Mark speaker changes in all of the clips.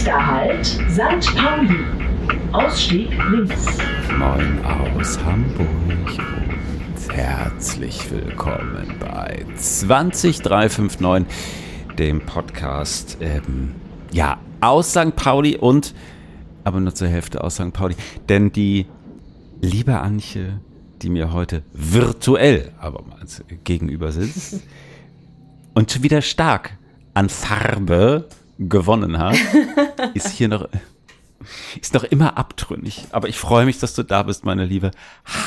Speaker 1: Nächster Halt, St. Pauli. Ausstieg links.
Speaker 2: Moin aus Hamburg und herzlich willkommen bei 20359, dem Podcast, ähm, ja, aus St. Pauli und, aber nur zur Hälfte aus St. Pauli, denn die liebe Antje, die mir heute virtuell abermals gegenüber sitzt und schon wieder stark an Farbe gewonnen hat, ist hier noch, ist noch immer abtrünnig. Aber ich freue mich, dass du da bist, meine Liebe.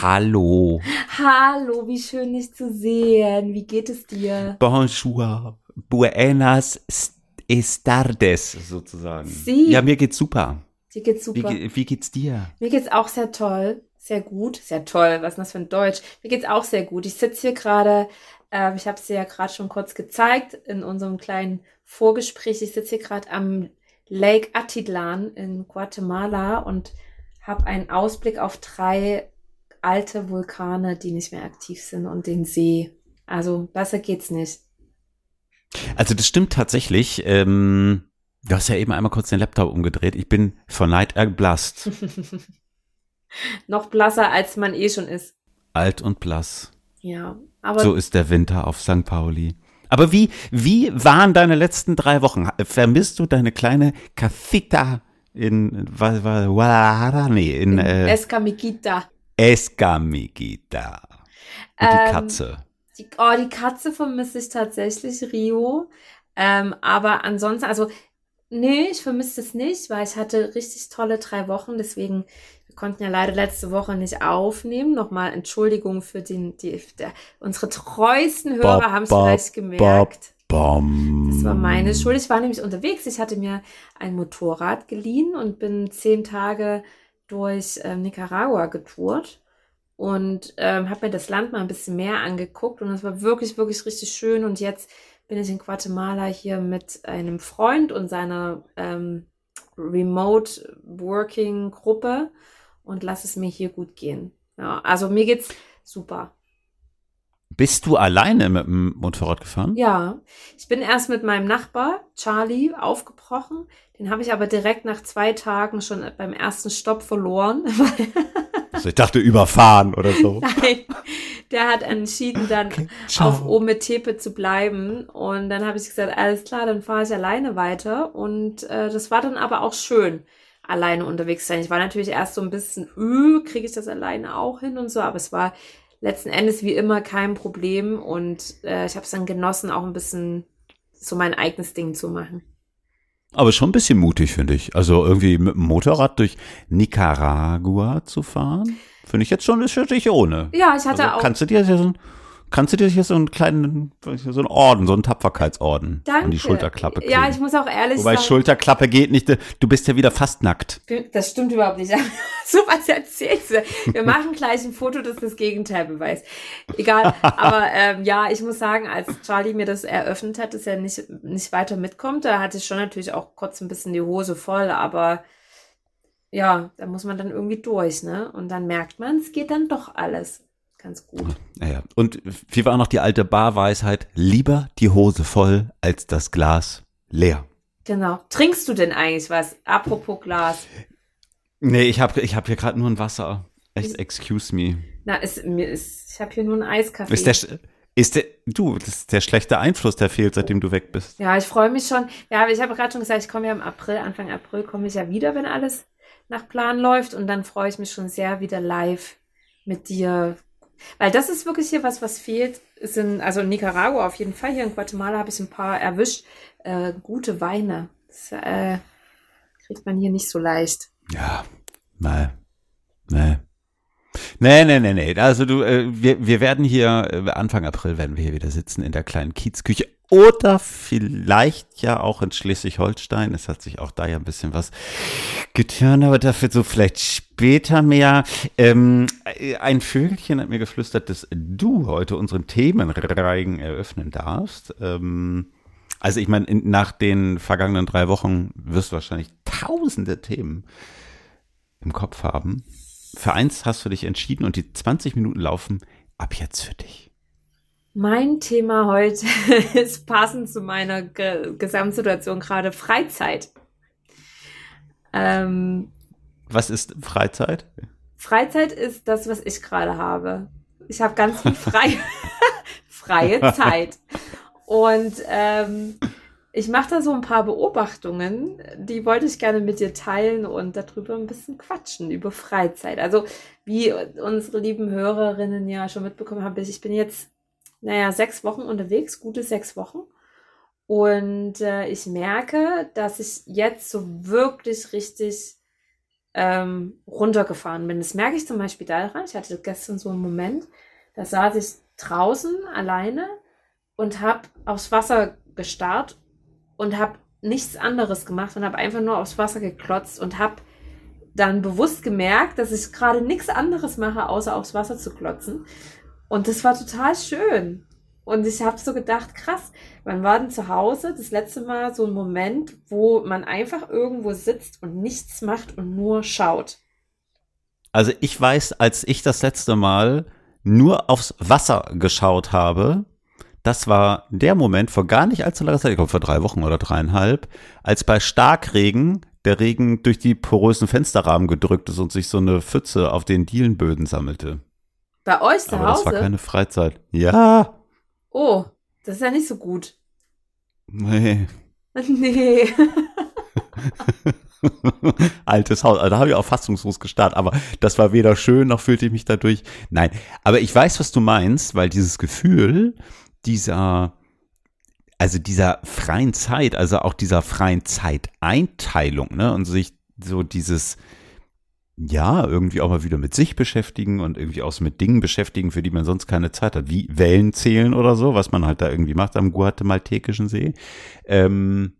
Speaker 2: Hallo.
Speaker 3: Hallo, wie schön dich zu sehen. Wie geht es dir?
Speaker 2: Bonjour. Buenas tardes, sozusagen.
Speaker 3: Sie.
Speaker 2: Ja, mir geht's super.
Speaker 3: Dir geht's super.
Speaker 2: Wie, wie geht's dir?
Speaker 3: Mir geht's auch sehr toll. Sehr gut. Sehr toll. Was ist das für ein Deutsch? Mir geht's auch sehr gut. Ich sitze hier gerade, äh, ich habe es dir ja gerade schon kurz gezeigt in unserem kleinen Vorgespräch. Ich sitze hier gerade am Lake Atitlan in Guatemala und habe einen Ausblick auf drei alte Vulkane, die nicht mehr aktiv sind und den See. Also besser geht's nicht.
Speaker 2: Also das stimmt tatsächlich. Ähm, du hast ja eben einmal kurz den Laptop umgedreht. Ich bin vor Neid erblasst.
Speaker 3: Noch blasser, als man eh schon ist.
Speaker 2: Alt und blass.
Speaker 3: Ja, aber
Speaker 2: So ist der Winter auf St. Pauli. Aber wie, wie waren deine letzten drei Wochen? Vermisst du deine kleine Casita in, Guadalajara? Nee, in, äh,
Speaker 3: Escamiquita.
Speaker 2: Escamiguita. Und die
Speaker 3: Ähm,
Speaker 2: Katze.
Speaker 3: Die, oh, die Katze vermisse ich tatsächlich, Rio. Ähm, aber ansonsten, also, nee, ich vermisse es nicht, weil ich hatte richtig tolle drei Wochen. Deswegen, wir konnten ja leider letzte Woche nicht aufnehmen. Nochmal Entschuldigung für den, die, der, unsere treuesten Hörer haben es vielleicht gemerkt.
Speaker 2: Bom.
Speaker 3: Das war meine Schuld. Ich war nämlich unterwegs. Ich hatte mir ein Motorrad geliehen und bin zehn Tage durch ähm, Nicaragua getourt und ähm, habe mir das Land mal ein bisschen mehr angeguckt und es war wirklich, wirklich richtig schön. Und jetzt bin ich in Guatemala hier mit einem Freund und seiner ähm, Remote Working Gruppe und lass es mir hier gut gehen. Ja, also mir geht's super.
Speaker 2: Bist du alleine mit dem Motorrad gefahren?
Speaker 3: Ja, ich bin erst mit meinem Nachbar Charlie aufgebrochen. Den habe ich aber direkt nach zwei Tagen schon beim ersten Stopp verloren.
Speaker 2: Also ich dachte überfahren oder so.
Speaker 3: Nein, der hat entschieden, dann
Speaker 2: ciao.
Speaker 3: auf Ometepe zu bleiben. Und dann habe ich gesagt, alles klar, dann fahre ich alleine weiter. Und äh, das war dann aber auch schön, alleine unterwegs sein. Ich war natürlich erst so ein bisschen, äh, kriege ich das alleine auch hin und so, aber es war letzten Endes wie immer kein Problem. Und äh, ich habe es dann genossen, auch ein bisschen so mein eigenes Ding zu machen.
Speaker 2: Aber schon ein bisschen mutig, finde ich. Also irgendwie mit dem Motorrad durch Nicaragua zu fahren, finde ich jetzt schon, schon nicht ohne.
Speaker 3: Ja, ich hatte
Speaker 2: Also
Speaker 3: auch.
Speaker 2: kannst du dir so ein, kannst du dir hier so einen kleinen, so einen Orden, so einen Tapferkeitsorden
Speaker 3: Danke.
Speaker 2: an die Schulterklappe kriegen.
Speaker 3: Ja, ich muss auch ehrlich
Speaker 2: Wobei
Speaker 3: sagen.
Speaker 2: Schulterklappe geht nicht, du bist ja wieder fast nackt.
Speaker 3: Das stimmt überhaupt nicht. so was erzählst du. Wir machen gleich ein Foto, das das Gegenteil beweist. Egal. Aber ähm, ja, ich muss sagen, als Charlie mir das eröffnet hat, dass er nicht, nicht weiter mitkommt, da hatte ich schon natürlich auch kurz ein bisschen die Hose voll, aber ja, da muss man dann irgendwie durch, ne? Und dann merkt man, es geht dann doch alles ganz gut.
Speaker 2: Naja. Und wie war noch die alte Barweisheit? Lieber die Hose voll als das Glas leer.
Speaker 3: Genau. Trinkst du denn eigentlich was? Apropos Glas.
Speaker 2: Nee, ich habe ich hab hier gerade nur ein Wasser. Echt, excuse me.
Speaker 3: Na, ist, mir ist, ich habe hier nur einen Eiskaffee.
Speaker 2: Ist der, ist der, du, das ist der schlechte Einfluss, der fehlt, seitdem du weg bist.
Speaker 3: Ja, ich freue mich schon. Ja, aber ich habe gerade schon gesagt, ich komme ja im April, Anfang April komme ich ja wieder, wenn alles nach Plan läuft. Und dann freue ich mich schon sehr, wieder live mit dir. Weil das ist wirklich hier was, was fehlt. Ist in, also in Nicaragua auf jeden Fall. Hier in Guatemala habe ich ein paar erwischt. Äh, gute Weine. Das äh, kriegt man hier nicht so leicht.
Speaker 2: Ja, mal. Nee. Nee, nee, nee, nee. Also du, äh, wir, wir werden hier, äh, Anfang April werden wir hier wieder sitzen in der kleinen Kiezküche. Oder vielleicht ja auch in Schleswig-Holstein. Es hat sich auch da ja ein bisschen was getan, aber dafür so vielleicht später mehr. Ähm, äh, ein Vögelchen hat mir geflüstert, dass du heute unseren Themenreigen eröffnen darfst. Ähm, also ich meine, in- nach den vergangenen drei Wochen wirst du wahrscheinlich tausende Themen im Kopf haben. Für eins hast du dich entschieden und die 20 Minuten laufen ab jetzt für dich.
Speaker 3: Mein Thema heute ist passend zu meiner Ge Gesamtsituation gerade Freizeit. Ähm,
Speaker 2: Was ist Freizeit?
Speaker 3: Freizeit ist das, was ich gerade habe. Ich habe ganz viel frei, freie Zeit. Und ähm, ich mache da so ein paar Beobachtungen, die wollte ich gerne mit dir teilen und darüber ein bisschen quatschen, über Freizeit. Also, wie unsere lieben Hörerinnen ja schon mitbekommen haben, ich bin jetzt, naja, sechs Wochen unterwegs, gute sechs Wochen. Und äh, ich merke, dass ich jetzt so wirklich richtig ähm, runtergefahren bin. Das merke ich zum Beispiel daran. Ich hatte gestern so einen Moment, da saß ich draußen alleine und habe aufs Wasser gestarrt und habe nichts anderes gemacht und habe einfach nur aufs Wasser geklotzt und habe dann bewusst gemerkt, dass ich gerade nichts anderes mache, außer aufs Wasser zu klotzen. Und das war total schön. Und ich habe so gedacht, krass, wann war denn zu Hause das letzte Mal so ein Moment, wo man einfach irgendwo sitzt und nichts macht und nur schaut?
Speaker 2: Also ich weiß, als ich das letzte Mal nur aufs Wasser geschaut habe, das war der Moment vor gar nicht allzu langer Zeit, ich glaube vor drei Wochen oder dreieinhalb, als bei Starkregen der Regen durch die porösen Fensterrahmen gedrückt ist und sich so eine Pfütze auf den Dielenböden sammelte.
Speaker 3: Bei euch zu
Speaker 2: Aber
Speaker 3: Hause?
Speaker 2: das war keine Freizeit. Ja.
Speaker 3: oh, das ist ja nicht so gut.
Speaker 2: Nee.
Speaker 3: nee.
Speaker 2: Altes Haus. Also da habe ich auch fassungslos gestarrt, aber das war weder schön noch fühlte ich mich dadurch. Nein, aber ich weiß, was du meinst, weil dieses Gefühl dieser, also dieser freien Zeit, also auch dieser freien Zeiteinteilung, ne, und sich so dieses, ja, irgendwie auch mal wieder mit sich beschäftigen und irgendwie auch so mit Dingen beschäftigen, für die man sonst keine Zeit hat, wie Wellen zählen oder so, was man halt da irgendwie macht am Guatemaltekischen See. Ähm,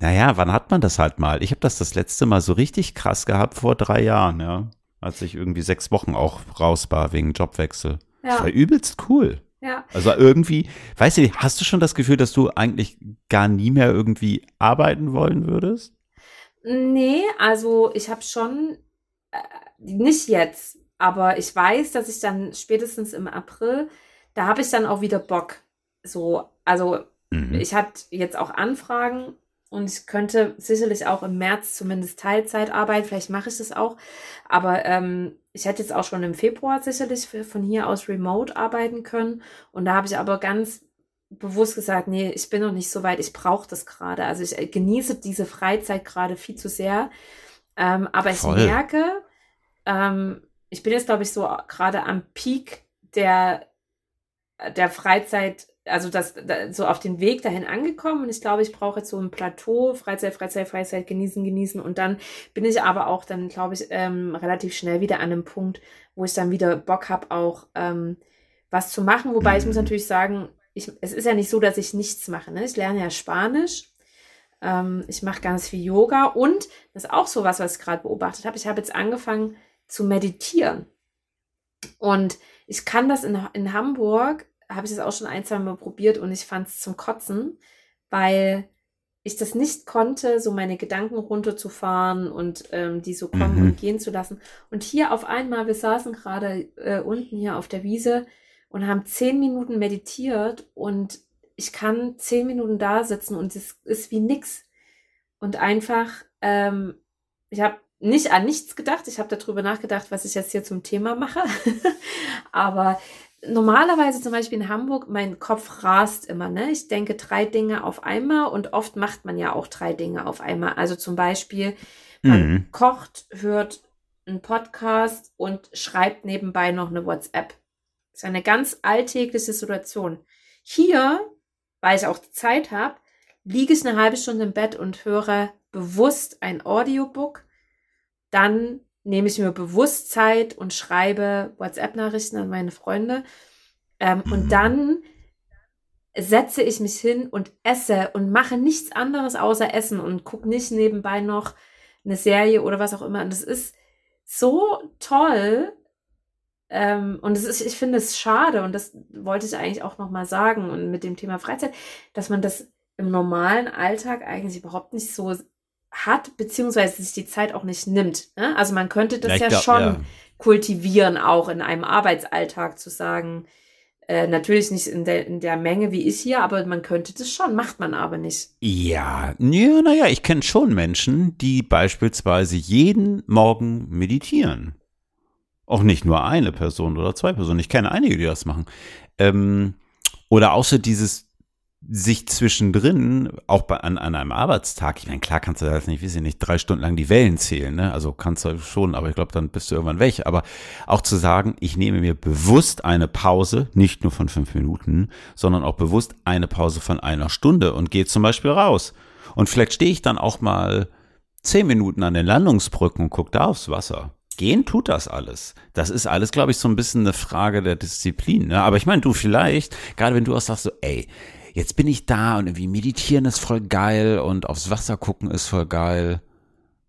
Speaker 2: naja, wann hat man das halt mal? Ich habe das das letzte Mal so richtig krass gehabt vor drei Jahren, ja. Als ich irgendwie sechs Wochen auch raus war wegen Jobwechsel. Das war
Speaker 3: Ja,
Speaker 2: übelst cool.
Speaker 3: Ja.
Speaker 2: Also irgendwie, weißt du, hast du schon das Gefühl, dass du eigentlich gar nie mehr irgendwie arbeiten wollen würdest?
Speaker 3: Nee, also ich habe schon, äh, nicht jetzt, aber ich weiß, dass ich dann spätestens im April, da habe ich dann auch wieder Bock. So, also
Speaker 2: Mhm.
Speaker 3: ich hatte jetzt auch Anfragen und ich könnte sicherlich auch im März zumindest Teilzeit arbeiten, vielleicht mache ich das auch, aber ähm, ich hätte jetzt auch schon im Februar sicherlich von hier aus remote arbeiten können und da habe ich aber ganz bewusst gesagt, nee, ich bin noch nicht so weit, ich brauche das gerade. Also ich äh, genieße diese Freizeit gerade viel zu sehr, ähm, aber ich
Speaker 2: Voll.
Speaker 3: merke, ähm, ich bin jetzt glaube ich so gerade am Peak der der Freizeit, also das, da, so auf den Weg dahin angekommen und ich glaube, ich brauche jetzt so ein Plateau, Freizeit, Freizeit, Freizeit, genießen, genießen und dann bin ich aber auch dann, glaube ich, ähm, relativ schnell wieder an einem Punkt, wo ich dann wieder Bock habe, auch ähm, was zu machen, wobei ich muss
Speaker 2: Mhm.
Speaker 3: natürlich sagen, ich, es ist ja nicht so, dass ich nichts mache, ne? Ich lerne ja Spanisch, ähm, ich mache ganz viel Yoga und das ist auch so was, was ich gerade beobachtet habe, ich habe jetzt angefangen zu meditieren und ich kann das in, in Hamburg, habe ich das auch schon ein, zwei Mal probiert und ich fand es zum Kotzen, weil ich das nicht konnte, so meine Gedanken runterzufahren und ähm, die so kommen
Speaker 2: Mhm.
Speaker 3: und gehen zu lassen. Und hier auf einmal, wir saßen gerade äh, unten hier auf der Wiese und haben zehn Minuten meditiert und ich kann zehn Minuten da sitzen und es ist wie nix. Und einfach, ähm, ich habe nicht an nichts gedacht. Ich habe darüber nachgedacht, was ich jetzt hier zum Thema mache. Aber normalerweise zum Beispiel in Hamburg, mein Kopf rast immer. Ne? Ich denke drei Dinge auf einmal und oft macht man ja auch drei Dinge auf einmal. Also zum Beispiel, man
Speaker 2: Mhm.
Speaker 3: kocht, hört einen Podcast und schreibt nebenbei noch eine WhatsApp. Das ist eine ganz alltägliche Situation. Hier, weil ich auch die Zeit habe, liege ich eine halbe Stunde im Bett und höre bewusst ein Audiobook. Dann nehme ich mir bewusst Zeit und schreibe WhatsApp-Nachrichten an meine Freunde. Ähm,
Speaker 2: Mhm.
Speaker 3: Und dann setze ich mich hin und esse und mache nichts anderes außer essen und gucke nicht nebenbei noch eine Serie oder was auch immer. Und das ist so toll. Ähm, und es ist, ich finde es schade, und das wollte ich eigentlich auch nochmal sagen, und mit dem Thema Freizeit, dass man das im normalen Alltag eigentlich überhaupt nicht so hat, beziehungsweise sich die Zeit auch nicht nimmt. Ne? Also man könnte das
Speaker 2: Ja, ich
Speaker 3: ja
Speaker 2: glaub,
Speaker 3: schon
Speaker 2: ja.
Speaker 3: kultivieren, auch in einem Arbeitsalltag zu sagen, Äh, natürlich nicht in der, in der Menge wie ich hier, aber man könnte das schon, macht man aber nicht.
Speaker 2: Ja, ja, naja, ich kenne schon Menschen, die beispielsweise jeden Morgen meditieren. Auch nicht nur eine Person oder zwei Personen. Ich kenne einige, die das machen. Ähm, oder außer dieses sich zwischendrin, auch bei, an, an einem Arbeitstag, ich meine, klar kannst du das nicht, weiß ich nicht, drei Stunden lang die Wellen zählen, ne? Also kannst du schon, aber ich glaube, dann bist du irgendwann weg. Aber auch zu sagen, ich nehme mir bewusst eine Pause, nicht nur von fünf Minuten, sondern auch bewusst eine Pause von einer Stunde und gehe zum Beispiel raus. Und vielleicht stehe ich dann auch mal zehn Minuten an den Landungsbrücken und gucke da aufs Wasser. Gehen tut das alles. Das ist alles, glaube ich, so ein bisschen eine Frage der Disziplin. Ne? Aber ich meine, du vielleicht, gerade wenn du auch sagst so, ey, jetzt bin ich da und irgendwie meditieren ist voll geil und aufs Wasser gucken ist voll geil.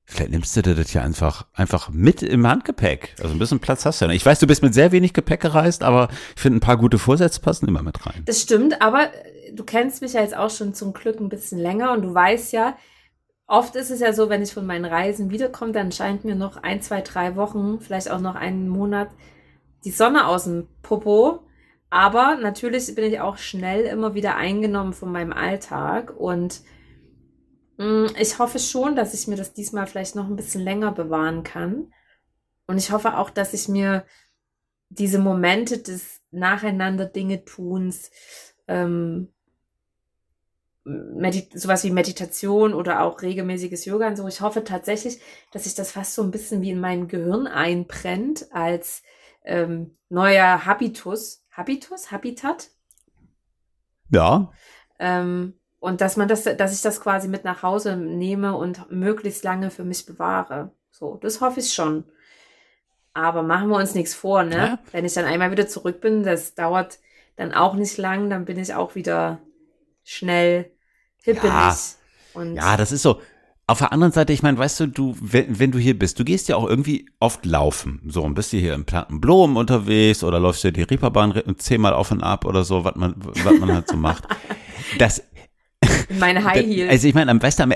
Speaker 2: Vielleicht nimmst du dir das ja einfach, einfach mit im Handgepäck. Also ein bisschen Platz hast du ja. Ich weiß, du bist mit sehr wenig Gepäck gereist, aber ich finde, ein paar gute Vorsätze passen immer mit rein.
Speaker 3: Das stimmt, aber du kennst mich ja jetzt auch schon zum Glück ein bisschen länger und du weißt ja, oft ist es ja so, wenn ich von meinen Reisen wiederkomme, dann scheint mir noch ein, zwei, drei Wochen, vielleicht auch noch einen Monat die Sonne aus dem Popo. Aber natürlich bin ich auch schnell immer wieder eingenommen von meinem Alltag und mh, ich hoffe schon, dass ich mir das diesmal vielleicht noch ein bisschen länger bewahren kann. Und ich hoffe auch, dass ich mir diese Momente des nacheinander Dinge tuns, ähm, sowas wie Meditation oder auch regelmäßiges Yoga und so. Ich hoffe tatsächlich, dass sich das fast so ein bisschen wie in mein Gehirn einbrennt als ähm, neuer Habitus, Habitus, Habitat.
Speaker 2: Ja.
Speaker 3: Ähm, und dass man das, dass ich das quasi mit nach Hause nehme und möglichst lange für mich bewahre. So, das hoffe ich schon. Aber machen wir uns nichts vor, ne? Ja. Wenn ich dann einmal wieder zurück bin, das dauert dann auch nicht lang, dann bin ich auch wieder schnell hippelig.
Speaker 2: Ja, ja das ist so. Auf der anderen Seite, ich meine, weißt du, du, wenn, wenn, du hier bist, du gehst ja auch irgendwie oft laufen. So, und bist du hier im Plattenblom unterwegs oder läufst du die Reeperbahn zehnmal auf und ab oder so, was man, was man halt so macht. Das.
Speaker 3: Meine High Heels.
Speaker 2: Also ich meine, am besten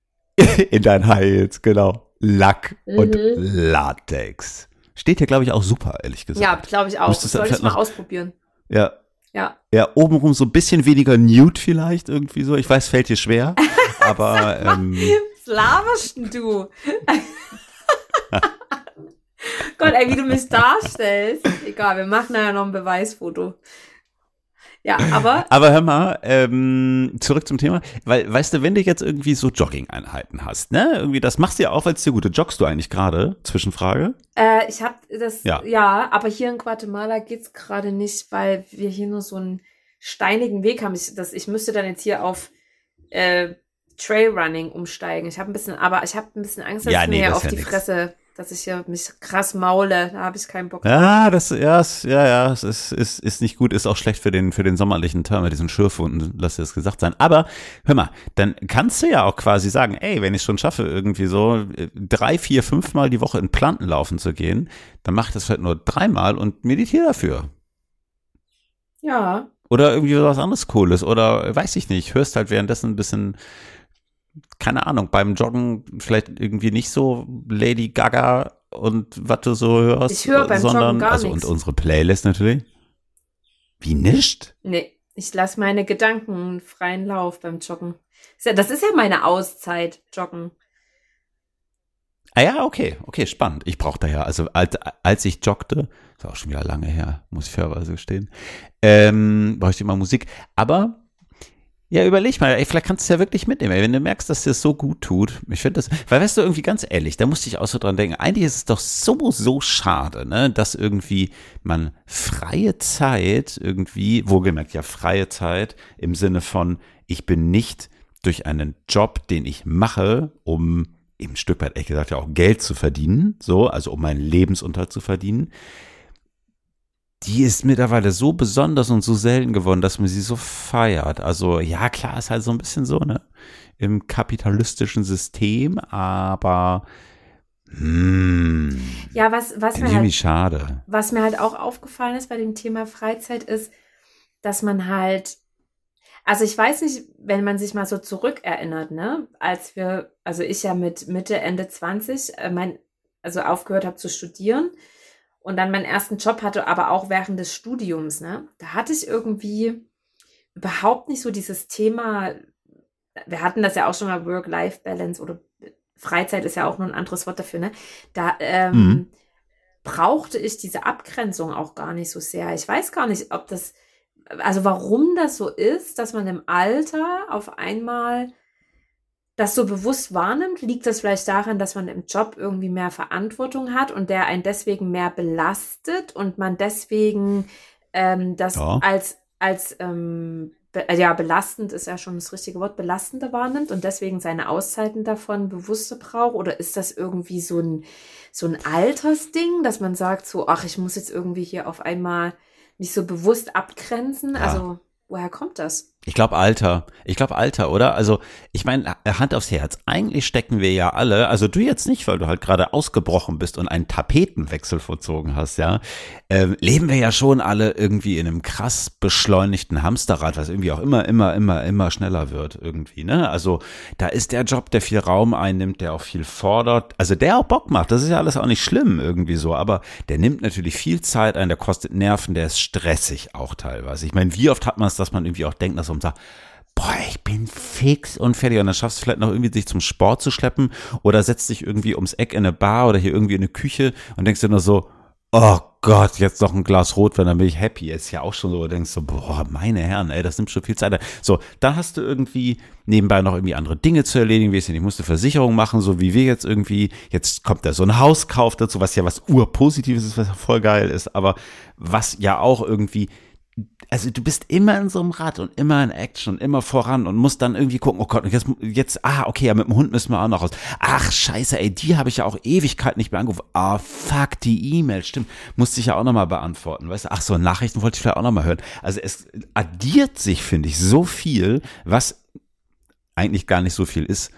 Speaker 2: in dein High Heels, genau. Lack mhm. und Latex. Steht hier, glaube ich, auch super, ehrlich gesagt.
Speaker 3: Ja, glaube ich auch. Müsstest Soll ich mal ausprobieren.
Speaker 2: Ja.
Speaker 3: Ja.
Speaker 2: Ja, obenrum so ein bisschen weniger nude vielleicht irgendwie so. Ich weiß, fällt dir schwer. aber. Ähm,
Speaker 3: Was laberst denn du? Gott, ey, wie du mich darstellst. Egal, wir machen nachher noch ein Beweisfoto. Ja, aber.
Speaker 2: Aber hör mal, ähm, zurück zum Thema. Weil, weißt du, wenn du jetzt irgendwie so Jogging-Einheiten hast, ne? Irgendwie, das machst du ja auch, weil es dir gute. Joggst du eigentlich gerade? Zwischenfrage.
Speaker 3: Äh, ich hab das, ja. ja, aber hier in Guatemala geht's gerade nicht, weil wir hier nur so einen steinigen Weg haben. Ich, das, ich müsste dann jetzt hier auf äh, Trailrunning umsteigen. Ich habe ein bisschen, aber ich habe ein bisschen Angst, dass ja, nee, mir auf ja die nix. Fresse, dass ich hier mich krass maule. Da habe ich keinen Bock.
Speaker 2: Ja, das, ja, ja, ja, es ist, ist, ist nicht gut, ist auch schlecht für den, für den sommerlichen Term mit diesen Schürfwunden, lass dir das gesagt sein. Aber hör mal, dann kannst du ja auch quasi sagen, ey, wenn ich schon schaffe, irgendwie so äh, drei, vier, fünf Mal die Woche in Planten laufen zu gehen, dann mach ich das halt nur dreimal und meditiere dafür.
Speaker 3: Ja.
Speaker 2: Oder irgendwie was anderes Cooles. Oder weiß ich nicht, hörst halt währenddessen ein bisschen keine Ahnung, beim Joggen vielleicht irgendwie nicht so Lady Gaga und was du so hörst,
Speaker 3: ich höre beim sondern Joggen gar
Speaker 2: also
Speaker 3: nichts.
Speaker 2: und unsere Playlist natürlich. Wie nicht?
Speaker 3: Nee, ich lasse meine Gedanken freien Lauf beim Joggen. Das ist ja meine Auszeit, Joggen.
Speaker 2: Ah ja, okay, okay, spannend. Ich brauche daher, also als, als ich joggte, ist auch schon wieder lange her, muss ich fairerweise gestehen, ähm, brauche ich immer Musik. Aber ja, überleg mal, ey, vielleicht kannst du es ja wirklich mitnehmen, ey, wenn du merkst, dass dir das so gut tut. Ich finde das, weil weißt du, irgendwie ganz ehrlich, da musste ich auch so dran denken, eigentlich ist es doch so, so schade, ne, dass irgendwie man freie Zeit irgendwie, wohlgemerkt ja freie Zeit im Sinne von, ich bin nicht durch einen Job, den ich mache, um eben Stück weit, ehrlich gesagt, ja auch Geld zu verdienen, so, also um meinen Lebensunterhalt zu verdienen, die ist mittlerweile so besonders und so selten geworden, dass man sie so feiert. Also ja, klar, ist halt so ein bisschen so, ne? Im kapitalistischen System, aber hm,
Speaker 3: ja, was, was mir
Speaker 2: halt, schade.
Speaker 3: Was mir halt auch aufgefallen ist bei dem Thema Freizeit ist, dass man halt, also ich weiß nicht, wenn man sich mal so zurückerinnert, ne, als wir, also ich ja mit Mitte, Ende 20, äh, mein, also aufgehört habe zu studieren, und dann meinen ersten Job hatte, aber auch während des Studiums, ne? Da hatte ich irgendwie überhaupt nicht so dieses Thema, wir hatten das ja auch schon mal Work-Life-Balance oder Freizeit ist ja auch nur ein anderes Wort dafür, ne? Da ähm, mhm. brauchte ich diese Abgrenzung auch gar nicht so sehr. Ich weiß gar nicht, ob das, also warum das so ist, dass man im Alter auf einmal das so bewusst wahrnimmt, liegt das vielleicht daran, dass man im Job irgendwie mehr Verantwortung hat und der einen deswegen mehr belastet und man deswegen ähm, das ja. als, als ähm, be ja, belastend ist ja schon das richtige Wort, belastender wahrnimmt und deswegen seine Auszeiten davon bewusster braucht? Oder ist das irgendwie so ein, so ein Altersding, dass man sagt so, ach, ich muss jetzt irgendwie hier auf einmal mich so bewusst abgrenzen? Ja. Also, woher kommt das?
Speaker 2: Ich glaube Alter. Ich glaube Alter, oder? Also, ich meine, Hand aufs Herz. Eigentlich stecken wir ja alle, also du jetzt nicht, weil du halt gerade ausgebrochen bist und einen Tapetenwechsel vollzogen hast, ja. Ähm, leben wir ja schon alle irgendwie in einem krass beschleunigten Hamsterrad, was irgendwie auch immer, immer, immer, immer schneller wird irgendwie, ne? Also, da ist der Job, der viel Raum einnimmt, der auch viel fordert, also der auch Bock macht. Das ist ja alles auch nicht schlimm irgendwie so, aber der nimmt natürlich viel Zeit ein, der kostet Nerven, der ist stressig auch teilweise. Ich meine, wie oft hat man es, dass man irgendwie auch denkt, dass man und sagt, boah, ich bin fix und fertig. Und dann schaffst du vielleicht noch irgendwie, dich zum Sport zu schleppen oder setzt dich irgendwie ums Eck in eine Bar oder hier irgendwie in eine Küche und denkst dir nur so, oh Gott, jetzt noch ein Glas Rotwein, dann bin ich happy. Ist ja auch schon so, du denkst so, boah, meine Herren, ey, das nimmt schon viel Zeit. So, da hast du irgendwie nebenbei noch irgendwie andere Dinge zu erledigen, wie es ich musste Versicherung machen, so wie wir jetzt irgendwie, jetzt kommt da so ein Hauskauf dazu, was ja was urpositives ist, was voll geil ist, aber was ja auch irgendwie also du bist immer in so einem Rad und immer in Action und immer voran und musst dann irgendwie gucken, oh Gott, jetzt, jetzt, ah, okay, ja, mit dem Hund müssen wir auch noch raus. Ach, scheiße, ey, die habe ich ja auch Ewigkeit nicht mehr angerufen. Ah, fuck, die E-Mail, stimmt, musste ich ja auch nochmal beantworten, weißt du, ach so, Nachrichten wollte ich vielleicht auch nochmal hören. Also es addiert sich, finde ich, so viel, was eigentlich gar nicht so viel ist,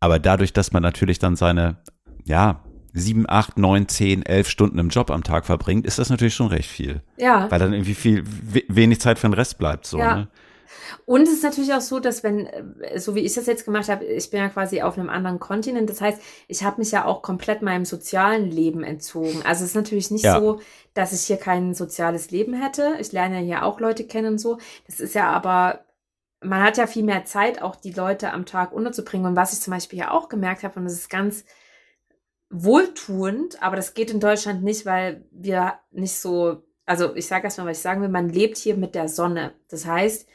Speaker 2: aber dadurch, dass man natürlich dann seine, ja, sieben, acht, neun, zehn, elf Stunden im Job am Tag verbringt, ist das natürlich schon recht viel.
Speaker 3: Ja.
Speaker 2: Weil dann irgendwie viel, wenig Zeit für den Rest bleibt, so, ja. ne?
Speaker 3: Und es ist natürlich auch so, dass wenn, äh, so wie ich das jetzt gemacht habe, ich bin ja quasi auf einem anderen Kontinent. Das heißt, ich habe mich ja auch komplett meinem sozialen Leben entzogen. Also es ist natürlich nicht ja. so, dass ich hier kein soziales Leben hätte. Ich lerne ja hier auch Leute kennen und so. Das ist ja aber, man hat ja viel mehr Zeit, auch die Leute am Tag unterzubringen. Und was ich zum Beispiel ja auch gemerkt habe, und das ist ganz wohltuend, aber das geht in Deutschland nicht, weil wir nicht so, also ich sage erstmal, was ich sagen will, man lebt hier mit der Sonne. Das heißt,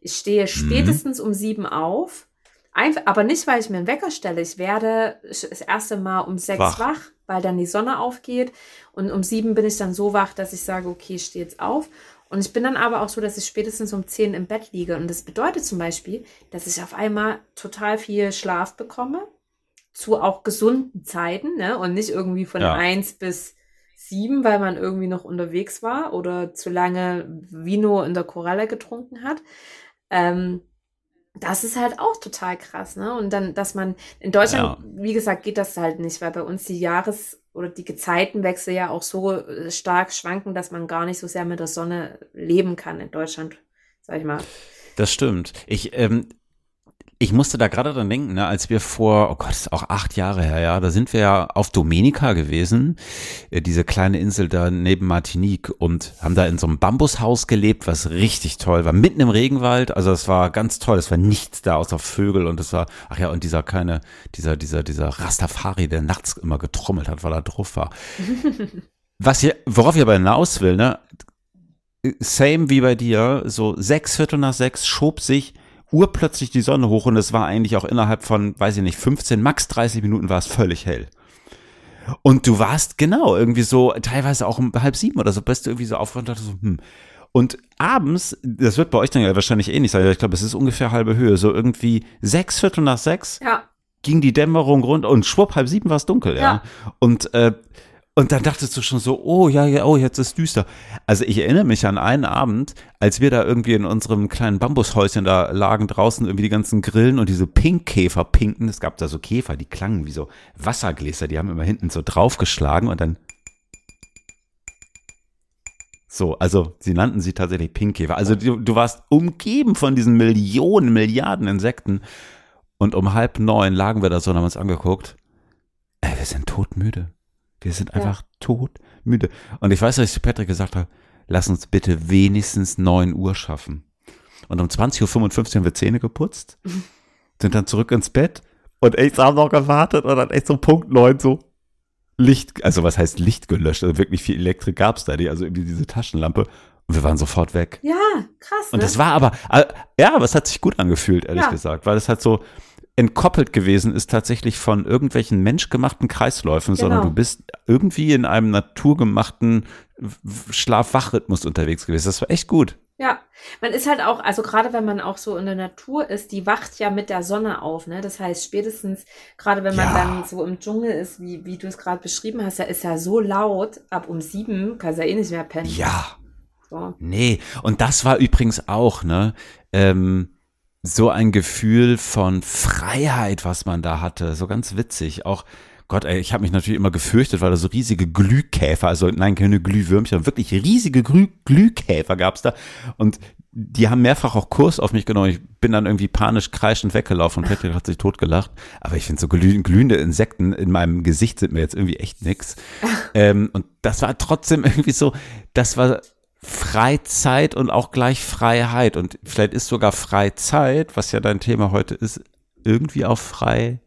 Speaker 3: ich stehe mhm. spätestens um sieben auf, einfach, aber nicht, weil ich mir einen Wecker stelle. Ich werde das erste Mal um sechs wach. wach, weil dann die Sonne aufgeht und um sieben bin ich dann so wach, dass ich sage, okay, ich stehe jetzt auf. Und ich bin dann aber auch so, dass ich spätestens um zehn im Bett liege. Und das bedeutet zum Beispiel, dass ich auf einmal total viel Schlaf bekomme zu auch gesunden Zeiten, ne? Und nicht irgendwie von ja. eins bis sieben, weil man irgendwie noch unterwegs war oder zu lange Vino in der Koralle getrunken hat. Ähm, das ist halt auch total krass, ne? Und dann, dass man in Deutschland, ja. wie gesagt, geht das halt nicht, weil bei uns die Jahres- oder die Gezeitenwechsel ja auch so äh, stark schwanken, dass man gar nicht so sehr mit der Sonne leben kann in Deutschland, sag ich mal.
Speaker 2: Das stimmt. Ich, ähm, ich musste da gerade dran denken, ne, als wir vor, oh Gott, ist auch acht Jahre her, ja, da sind wir ja auf Dominica gewesen, äh, diese kleine Insel da neben Martinique und haben da in so einem Bambushaus gelebt, was richtig toll war, mitten im Regenwald, also es war ganz toll, es war nichts da außer Vögel und es war, ach ja, und dieser keine, dieser, dieser, dieser Rastafari, der nachts immer getrommelt hat, weil er drauf war. was hier, worauf ich aber hinaus will, ne, same wie bei dir, so sechs Viertel nach sechs schob sich urplötzlich die Sonne hoch und es war eigentlich auch innerhalb von, weiß ich nicht, 15, max 30 Minuten war es völlig hell. Und du warst genau irgendwie so, teilweise auch um halb sieben oder so, bist du irgendwie so aufgewacht und so, hm. Und abends, das wird bei euch dann ja wahrscheinlich ähnlich sein, ich glaube, es ist ungefähr halbe Höhe, so irgendwie sechs Viertel nach sechs
Speaker 3: ja.
Speaker 2: ging die Dämmerung runter und schwupp, halb sieben war es dunkel, ja. ja. Und äh, und dann dachtest du schon so, oh ja, ja, oh, jetzt ist düster. Also ich erinnere mich an einen Abend, als wir da irgendwie in unserem kleinen Bambushäuschen da lagen draußen irgendwie die ganzen Grillen und diese Pinkkäfer pinken. Es gab da so Käfer, die klangen wie so Wassergläser, die haben immer hinten so draufgeschlagen und dann so, also sie nannten sie tatsächlich Pinkkäfer. Also du, du warst umgeben von diesen Millionen, Milliarden Insekten. Und um halb neun lagen wir da so und haben uns angeguckt. Ey, wir sind todmüde Wir sind einfach todmüde. Und ich weiß, dass ich zu Patrick gesagt habe, lass uns bitte wenigstens 9 Uhr schaffen. Und um 20.55 Uhr haben wir Zähne geputzt, sind dann zurück ins Bett und echt haben noch gewartet und dann echt so Punkt 9 so Licht, also was heißt Licht gelöscht? Also wirklich viel Elektrik gab's da nicht, also irgendwie diese Taschenlampe. Und wir waren sofort weg.
Speaker 3: Ja, krass.
Speaker 2: Und
Speaker 3: ne?
Speaker 2: das war aber, äh, ja, aber es hat sich gut angefühlt, ehrlich
Speaker 3: Ja.
Speaker 2: gesagt, weil es halt so entkoppelt gewesen ist tatsächlich von irgendwelchen menschgemachten Kreisläufen, sondern
Speaker 3: Genau.
Speaker 2: du bist irgendwie in einem naturgemachten Schlaf-Wach-Rhythmus unterwegs gewesen. Das war echt gut.
Speaker 3: Ja, man ist halt auch, also gerade wenn man auch so in der Natur ist, die wacht ja mit der Sonne auf, ne? Das heißt, spätestens, gerade wenn man
Speaker 2: Ja.
Speaker 3: dann so im Dschungel ist, wie, wie du es gerade beschrieben hast, da ist ja so laut, ab um sieben kannst ja eh nicht mehr pennen.
Speaker 2: Ja.
Speaker 3: So.
Speaker 2: Nee, und das war übrigens auch, ne, ähm, so ein Gefühl von Freiheit, was man da hatte. So ganz witzig. Auch, Gott, ey, ich habe mich natürlich immer gefürchtet, weil da so riesige Glühkäfer, also nein, keine Glühwürmchen, wirklich riesige Glüh Glühkäfer gab's da. Und die haben mehrfach auch Kurs auf mich genommen. Ich bin dann irgendwie panisch kreischend weggelaufen und Patrick hat sich totgelacht. Aber ich finde so glüh glühende Insekten in meinem Gesicht sind mir jetzt irgendwie echt nix. ähm, und das war trotzdem irgendwie so, das war Freizeit und auch gleich Freiheit. Und vielleicht ist sogar Freizeit, was ja dein Thema heute ist, irgendwie auch Freiheit.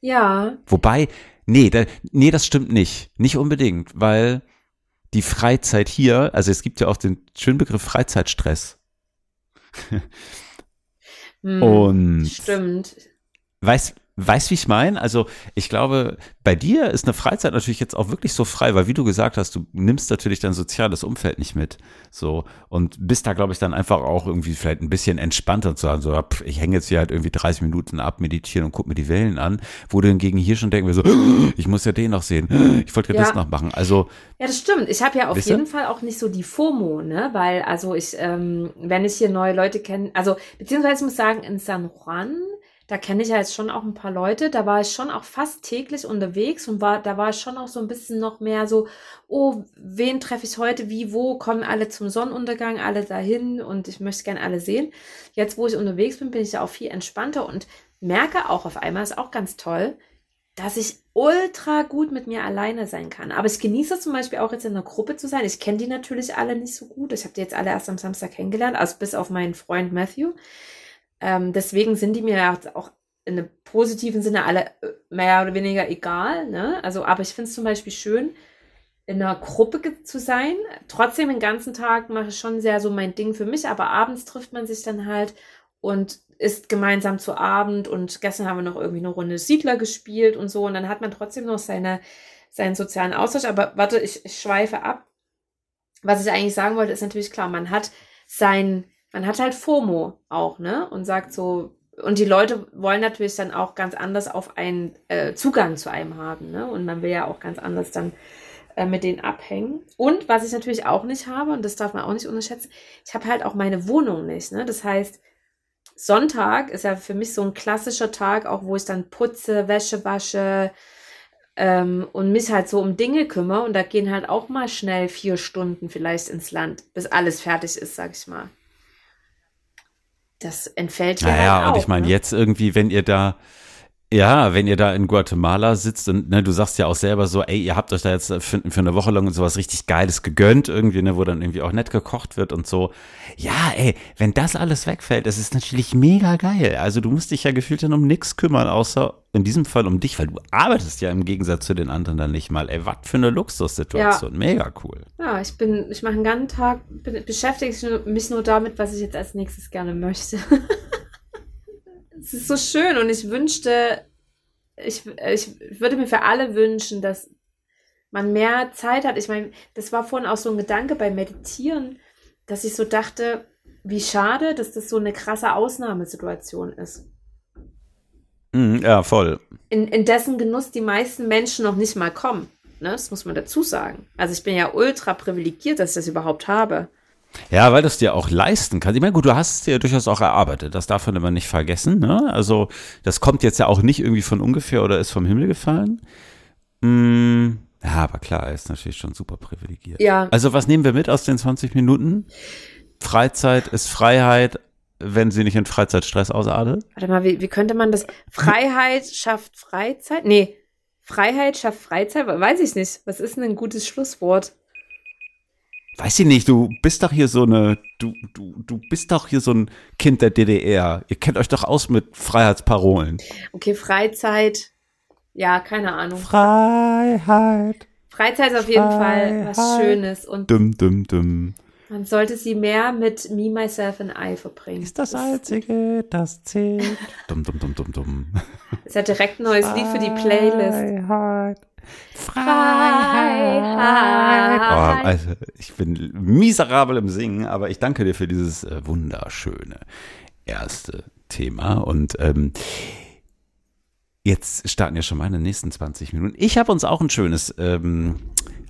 Speaker 3: Ja,
Speaker 2: Wobei, nee, da, nee, das stimmt nicht. Nicht unbedingt, weil die Freizeit hier, also es gibt ja auch den schönen Begriff Freizeitstress.
Speaker 3: hm,
Speaker 2: Und
Speaker 3: stimmt.
Speaker 2: Weißt, weißt wie ich meine? Also ich glaube, bei dir ist eine Freizeit natürlich jetzt auch wirklich so frei, weil wie du gesagt hast, du nimmst natürlich dein soziales Umfeld nicht mit. So und bist da, glaube ich, dann einfach auch irgendwie vielleicht ein bisschen entspannter zu sagen, so, pff, ich hänge jetzt hier halt irgendwie 30 Minuten ab, meditieren und guck mir die Wellen an, wo du hingegen hier schon denken wir so, ich muss ja den noch sehen, ich wollte ja das noch machen. Also
Speaker 3: Ja, das stimmt. Ich habe ja auf jeden Fall auch nicht so die FOMO, ne? Weil, also ich, ähm, wenn ich hier neue Leute kenne, also beziehungsweise ich muss sagen, in San Juan, da kenne ich ja jetzt schon auch ein paar Leute, da war ich schon auch fast täglich unterwegs und war, da war ich schon auch so ein bisschen noch mehr so, oh, wen treffe ich heute, wie, wo, kommen alle zum Sonnenuntergang, alle dahin und ich möchte gerne alle sehen. Jetzt, wo ich unterwegs bin, bin ich ja auch viel entspannter und merke auch auf einmal, ist auch ganz toll, dass ich ultra gut mit mir alleine sein kann. Aber ich genieße zum Beispiel auch jetzt in einer Gruppe zu sein. Ich kenne die natürlich alle nicht so gut. Ich habe die jetzt alle erst am Samstag kennengelernt, also bis auf meinen Freund Matthew. Ähm, deswegen sind die mir ja auch in einem positiven Sinne alle äh, mehr oder weniger egal. Ne? Also, aber ich finde es zum Beispiel schön, in einer Gruppe zu sein. Trotzdem den ganzen Tag mache ich schon sehr so mein Ding für mich, aber abends trifft man sich dann halt und isst gemeinsam zu Abend und gestern haben wir noch irgendwie eine Runde Siedler gespielt und so und dann hat man trotzdem noch seine, seinen sozialen Austausch. Aber warte, ich, ich schweife ab. Was ich eigentlich sagen wollte, ist natürlich klar, man hat sein, man hat halt FOMO auch, ne? Und sagt so, und die Leute wollen natürlich dann auch ganz anders auf einen äh, Zugang zu einem haben, ne? Und man will ja auch ganz anders dann äh, mit denen abhängen. Und was ich natürlich auch nicht habe, und das darf man auch nicht unterschätzen, ich habe halt auch meine Wohnung nicht, ne? Das heißt, Sonntag ist ja für mich so ein klassischer Tag, auch wo ich dann putze, Wäsche wasche ähm, und mich halt so um Dinge kümmere. Und da gehen halt auch mal schnell vier Stunden vielleicht ins Land, bis alles fertig ist, sag ich mal. Das entfällt hier
Speaker 2: Naja,
Speaker 3: halt auch.
Speaker 2: und ich meine,
Speaker 3: ne?
Speaker 2: jetzt irgendwie, wenn ihr da, ja, wenn ihr da in Guatemala sitzt und ne, du sagst ja auch selber so, ey, ihr habt euch da jetzt für, für eine Woche lang sowas richtig Geiles gegönnt, irgendwie, ne, wo dann irgendwie auch nett gekocht wird und so. Ja, ey, wenn das alles wegfällt, das ist natürlich mega geil. Also du musst dich ja gefühlt dann um nichts kümmern, außer in diesem Fall um dich, weil du arbeitest ja im Gegensatz zu den anderen dann nicht mal. Ey, was für eine Luxussituation. Mega cool.
Speaker 3: Ja, ich bin, ich mache den ganzen Tag, be- beschäftige mich nur damit, was ich jetzt als nächstes gerne möchte. es ist so schön und ich wünschte, ich, ich würde mir für alle wünschen, dass man mehr Zeit hat. Ich meine, das war vorhin auch so ein Gedanke beim Meditieren, dass ich so dachte, wie schade, dass das so eine krasse Ausnahmesituation ist.
Speaker 2: Mhm, ja, voll.
Speaker 3: In, in dessen Genuss die meisten Menschen noch nicht mal kommen. Ne? Das muss man dazu sagen. Also ich bin ja ultra privilegiert, dass ich das überhaupt habe.
Speaker 2: Ja, weil du es dir auch leisten kannst. Ich meine, gut, du hast es dir durchaus auch erarbeitet. Das darf man immer nicht vergessen. Ne? Also, das kommt jetzt ja auch nicht irgendwie von ungefähr oder ist vom Himmel gefallen. Mm, ja, aber klar, er ist natürlich schon super privilegiert.
Speaker 3: Ja.
Speaker 2: Also, was nehmen wir mit aus den 20 Minuten? Freizeit ist Freiheit, wenn sie nicht in Freizeitstress ausartet.
Speaker 3: Warte mal, wie, wie könnte man das? Freiheit schafft Freizeit? Nee. Freiheit schafft Freizeit? Weiß ich nicht. Was ist denn ein gutes Schlusswort?
Speaker 2: Weiß ich nicht, du bist doch hier so eine, du, du, du bist doch hier so ein Kind der DDR. Ihr kennt euch doch aus mit Freiheitsparolen.
Speaker 3: Okay, Freizeit. Ja, keine Ahnung.
Speaker 2: Freiheit.
Speaker 3: Freizeit ist auf jeden Fall was
Speaker 2: Freiheit.
Speaker 3: Schönes und
Speaker 2: Dum, dum, dum.
Speaker 3: man sollte sie mehr mit Me, Myself and I verbringen.
Speaker 2: Ist das Einzige, das zählt. Dum, dum, dum, dum, dum.
Speaker 3: Das ist ja direkt ein neues Lied für die Playlist.
Speaker 2: Freiheit.
Speaker 3: Freiheit.
Speaker 2: Oh, also, ich bin miserabel im Singen, aber ich danke dir für dieses äh, wunderschöne erste Thema. Und ähm, jetzt starten ja schon meine nächsten 20 Minuten. Ich habe uns auch ein schönes, ähm,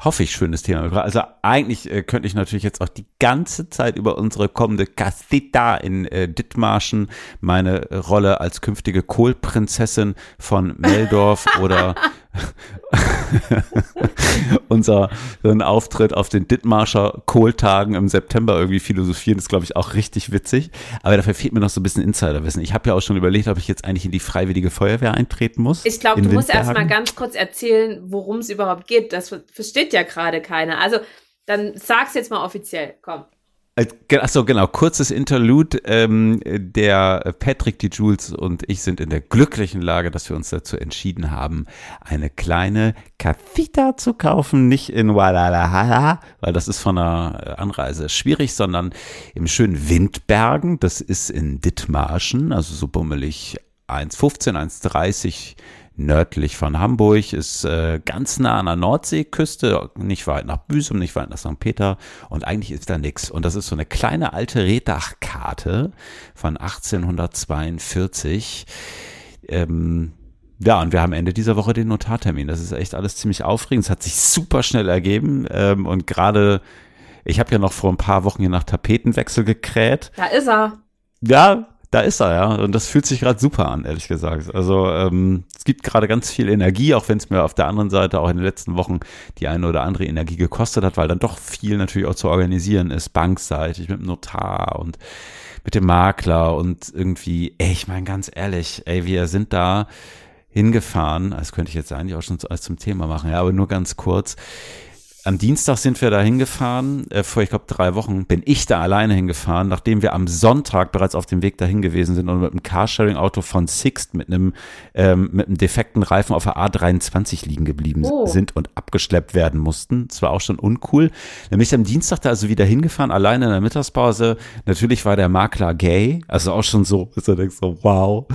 Speaker 2: hoffe ich, schönes Thema gebracht. Also eigentlich äh, könnte ich natürlich jetzt auch die ganze Zeit über unsere kommende Casita in äh, Dithmarschen, meine Rolle als künftige Kohlprinzessin von Meldorf oder unser so ein Auftritt auf den Dithmarscher Kohltagen im September irgendwie philosophieren, ist glaube ich auch richtig witzig. Aber dafür fehlt mir noch so ein bisschen Insiderwissen. Ich habe ja auch schon überlegt, ob ich jetzt eigentlich in die Freiwillige Feuerwehr eintreten muss.
Speaker 3: Ich glaube, du musst erst mal
Speaker 2: Windbergen.
Speaker 3: ganz kurz erzählen, worum es überhaupt geht. Das versteht ja gerade keiner. Also, dann sag's jetzt mal offiziell. Komm.
Speaker 2: Achso, genau, kurzes Interlude. Ähm, der Patrick, die Jules und ich sind in der glücklichen Lage, dass wir uns dazu entschieden haben, eine kleine Cathita zu kaufen. Nicht in Guadalajara, weil das ist von der Anreise schwierig, sondern im schönen Windbergen. Das ist in Dithmarschen, also so bummelig 1,15, 1,30 nördlich von Hamburg, ist äh, ganz nah an der Nordseeküste, nicht weit nach Büsum, nicht weit nach St. Peter und eigentlich ist da nix. Und das ist so eine kleine alte Reddachkarte von 1842. Ähm, ja, und wir haben Ende dieser Woche den Notartermin. Das ist echt alles ziemlich aufregend. Es hat sich super schnell ergeben ähm, und gerade, ich habe ja noch vor ein paar Wochen hier nach Tapetenwechsel gekräht.
Speaker 3: Da ist er.
Speaker 2: Ja, da ist er, ja. Und das fühlt sich gerade super an, ehrlich gesagt. Also ähm, es gibt gerade ganz viel Energie, auch wenn es mir auf der anderen Seite auch in den letzten Wochen die eine oder andere Energie gekostet hat, weil dann doch viel natürlich auch zu organisieren ist, bankseitig, mit dem Notar und mit dem Makler und irgendwie, ey, ich meine ganz ehrlich, ey, wir sind da hingefahren, das könnte ich jetzt eigentlich auch schon als zum Thema machen, ja, aber nur ganz kurz. Am Dienstag sind wir da hingefahren, äh, vor ich glaube drei Wochen bin ich da alleine hingefahren, nachdem wir am Sonntag bereits auf dem Weg dahin gewesen sind und mit einem Carsharing-Auto von Sixt mit einem ähm, mit einem defekten Reifen auf der A23 liegen geblieben
Speaker 3: Oh.
Speaker 2: sind und abgeschleppt werden mussten. Das war auch schon uncool. Dann bin ich am Dienstag da also wieder hingefahren, alleine in der Mittagspause. Natürlich war der Makler gay, also auch schon so, dass du denkst so, wow.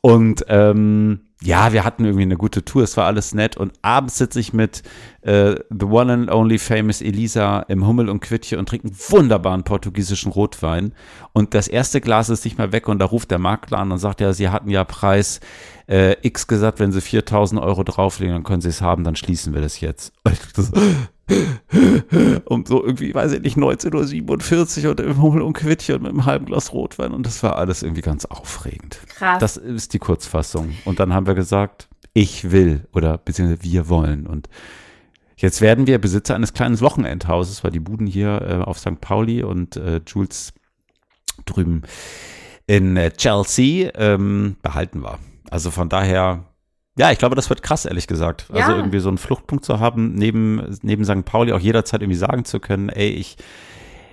Speaker 2: Und ähm, ja, wir hatten irgendwie eine gute Tour, es war alles nett und abends sitze ich mit äh, The One and Only Famous Elisa im Hummel und Quittche und trinke einen wunderbaren portugiesischen Rotwein und das erste Glas ist nicht mehr weg und da ruft der Makler an und sagt, ja, sie hatten ja Preis äh, X gesagt, wenn sie 4000 Euro drauflegen, dann können sie es haben, dann schließen wir das jetzt. Um so irgendwie, weiß ich nicht, 19.47 Uhr und im Hummel und Quittche und mit einem halben Glas Rotwein und das war alles irgendwie ganz aufregend.
Speaker 3: Krass.
Speaker 2: Das ist die Kurzfassung. Und dann haben wir gesagt, ich will oder beziehungsweise wir wollen. Und jetzt werden wir Besitzer eines kleinen Wochenendhauses, weil die Buden hier äh, auf St. Pauli und äh, Jules drüben in äh, Chelsea ähm, behalten wir. Also von daher, ja, ich glaube, das wird krass, ehrlich gesagt. Also
Speaker 3: Ja.
Speaker 2: irgendwie so einen Fluchtpunkt zu haben, neben, neben St. Pauli auch jederzeit irgendwie sagen zu können, ey, ich,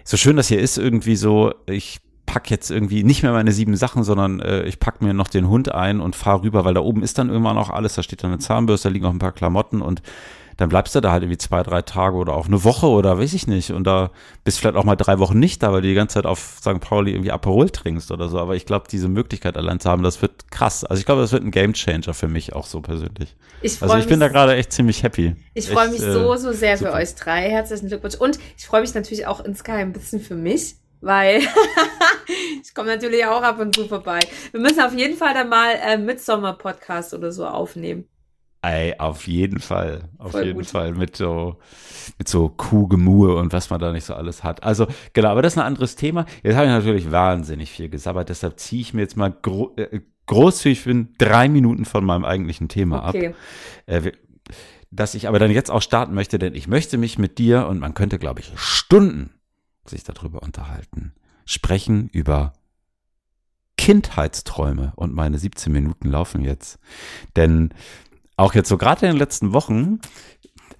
Speaker 2: so schön das hier ist, irgendwie so, ich pack jetzt irgendwie nicht mehr meine sieben Sachen, sondern äh, ich pack mir noch den Hund ein und fahr rüber, weil da oben ist dann irgendwann auch alles, da steht dann eine Zahnbürste, da liegen auch ein paar Klamotten und dann bleibst du da halt irgendwie zwei, drei Tage oder auch eine Woche oder weiß ich nicht. Und da bist vielleicht auch mal drei Wochen nicht da, weil du die ganze Zeit auf St. Pauli irgendwie Aperol trinkst oder so. Aber ich glaube, diese Möglichkeit allein zu haben, das wird krass. Also ich glaube, das wird ein Gamechanger für mich auch so persönlich.
Speaker 3: ich
Speaker 2: Also ich bin da gerade echt ziemlich happy.
Speaker 3: Ich freue mich
Speaker 2: äh,
Speaker 3: so, so sehr
Speaker 2: super.
Speaker 3: für euch drei. Herzlichen Glückwunsch. Und ich freue mich natürlich auch insgeheim ein bisschen für mich, weil ich komme natürlich auch ab und zu vorbei. Wir müssen auf jeden Fall dann mal äh, Midsommer-Podcast oder so aufnehmen.
Speaker 2: Ey, auf jeden Fall. Auf
Speaker 3: Voll
Speaker 2: jeden
Speaker 3: gut.
Speaker 2: Fall. Mit so, mit so Kuhgemue und was man da nicht so alles hat. Also, genau, aber das ist ein anderes Thema. Jetzt habe ich natürlich wahnsinnig viel gesabbert, deshalb ziehe ich mir jetzt mal gro äh, großzügig bin, drei Minuten von meinem eigentlichen Thema ab.
Speaker 3: Okay.
Speaker 2: Äh, wir- dass ich aber dann jetzt auch starten möchte, denn ich möchte mich mit dir und man könnte, glaube ich, Stunden sich darüber unterhalten, sprechen über Kindheitsträume und meine 17 Minuten laufen jetzt. Denn auch jetzt so gerade in den letzten Wochen,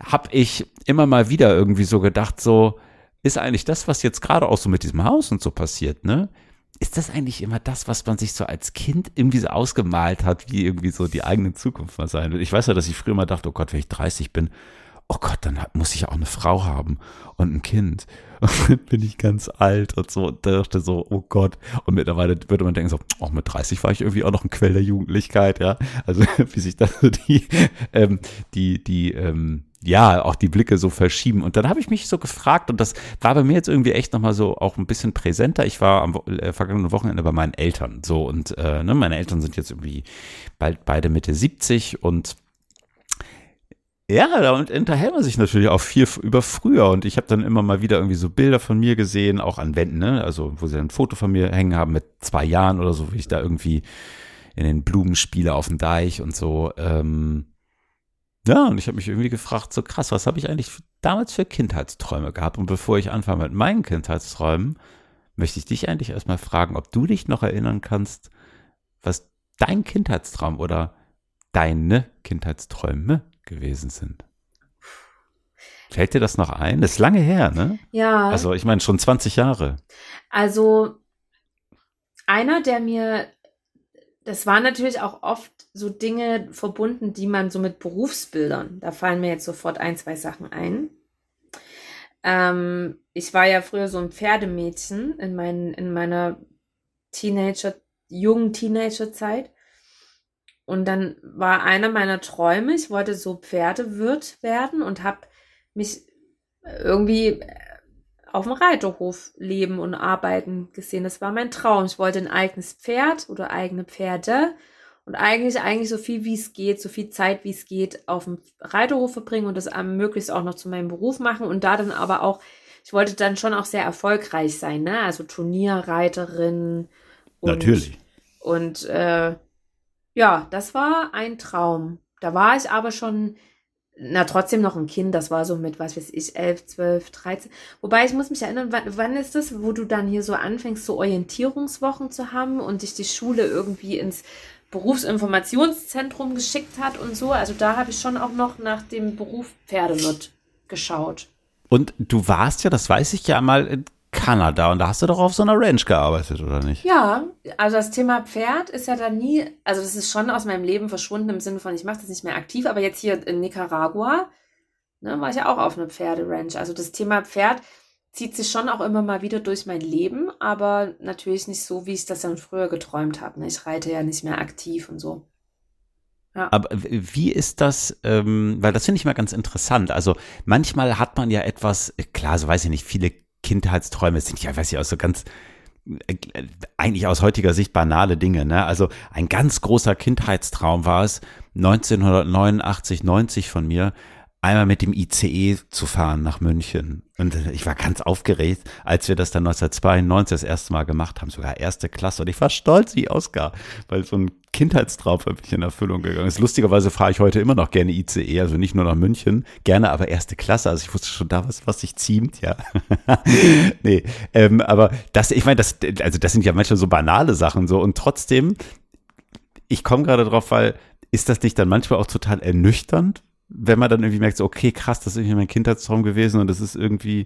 Speaker 2: habe ich immer mal wieder irgendwie so gedacht, so ist eigentlich das, was jetzt gerade auch so mit diesem Haus und so passiert, ne? Ist das eigentlich immer das, was man sich so als Kind irgendwie so ausgemalt hat, wie irgendwie so die eigene Zukunft mal sein wird? Ich weiß ja, dass ich früher mal dachte, oh Gott, wenn ich 30 bin, oh Gott, dann muss ich auch eine Frau haben und ein Kind. Und dann bin ich ganz alt und so und dachte so, oh Gott. Und mittlerweile würde man denken so, auch oh, mit 30 war ich irgendwie auch noch ein Quell der Jugendlichkeit, ja. Also wie sich das so die, ähm, die, die, ähm, ja, auch die Blicke so verschieben. Und dann habe ich mich so gefragt, und das war bei mir jetzt irgendwie echt nochmal so auch ein bisschen präsenter. Ich war am äh, vergangenen Wochenende bei meinen Eltern. So, und äh, ne, meine Eltern sind jetzt irgendwie bald beide Mitte 70 und ja, da unterhält man sich natürlich auch viel über früher und ich habe dann immer mal wieder irgendwie so Bilder von mir gesehen, auch an Wänden, ne? Also wo sie ein Foto von mir hängen haben mit zwei Jahren oder so, wie ich da irgendwie in den Blumen spiele auf dem Deich und so. Ähm, ja, und ich habe mich irgendwie gefragt, so krass, was habe ich eigentlich damals für Kindheitsträume gehabt? Und bevor ich anfange mit meinen Kindheitsträumen, möchte ich dich eigentlich erstmal fragen, ob du dich noch erinnern kannst, was dein Kindheitstraum oder deine Kindheitsträume gewesen sind. Fällt dir das noch ein? Das ist lange her, ne?
Speaker 3: Ja.
Speaker 2: Also ich meine schon 20 Jahre.
Speaker 3: Also einer, der mir, das waren natürlich auch oft so Dinge verbunden, die man so mit Berufsbildern, da fallen mir jetzt sofort ein, zwei Sachen ein. Ähm, ich war ja früher so ein Pferdemädchen in, mein, in meiner Teenager, jungen Teenagerzeit. Und dann war einer meiner Träume, ich wollte so Pferdewirt werden und habe mich irgendwie auf dem Reiterhof leben und arbeiten gesehen. Das war mein Traum. Ich wollte ein eigenes Pferd oder eigene Pferde und eigentlich eigentlich so viel wie es geht, so viel Zeit wie es geht auf dem Reiterhof verbringen und das möglichst auch noch zu meinem Beruf machen und da dann aber auch ich wollte dann schon auch sehr erfolgreich sein, ne? Also Turnierreiterin
Speaker 2: und, Natürlich.
Speaker 3: Und äh, ja, das war ein Traum. Da war ich aber schon, na, trotzdem noch ein Kind. Das war so mit, was weiß ich, 11, 12, 13. Wobei ich muss mich erinnern, wann, wann ist das, wo du dann hier so anfängst, so Orientierungswochen zu haben und dich die Schule irgendwie ins Berufsinformationszentrum geschickt hat und so. Also da habe ich schon auch noch nach dem Beruf Pferdewirt geschaut.
Speaker 2: Und du warst ja, das weiß ich ja mal, Kanada und da hast du doch auf so einer Ranch gearbeitet, oder nicht?
Speaker 3: Ja, also das Thema Pferd ist ja dann nie, also das ist schon aus meinem Leben verschwunden im Sinne von, ich mache das nicht mehr aktiv, aber jetzt hier in Nicaragua ne, war ich ja auch auf einer Pferderanch. Also das Thema Pferd zieht sich schon auch immer mal wieder durch mein Leben, aber natürlich nicht so, wie ich das dann früher geträumt habe. Ne? Ich reite ja nicht mehr aktiv und so.
Speaker 2: Ja. Aber wie ist das, ähm, weil das finde ich mal ganz interessant. Also manchmal hat man ja etwas, klar, so weiß ich nicht, viele Kindheitsträume sind ja, weiß ich, auch so ganz, eigentlich aus heutiger Sicht banale Dinge. Ne? Also ein ganz großer Kindheitstraum war es, 1989, 90 von mir, einmal mit dem ICE zu fahren nach München. Und ich war ganz aufgeregt, als wir das dann 1992 das erste Mal gemacht haben, sogar erste Klasse. Und ich war stolz wie Oscar, weil so ein Kindheitstraum für mich in Erfüllung gegangen ist. Lustigerweise fahre ich heute immer noch gerne ICE, also nicht nur nach München, gerne aber erste Klasse. Also ich wusste schon da was, was sich ziemt, ja. nee, ähm, aber das, ich meine, das, also das sind ja manchmal so banale Sachen so und trotzdem, ich komme gerade drauf, weil ist das nicht dann manchmal auch total ernüchternd, wenn man dann irgendwie merkt, so, okay, krass, das ist irgendwie mein Kindheitstraum gewesen und das ist irgendwie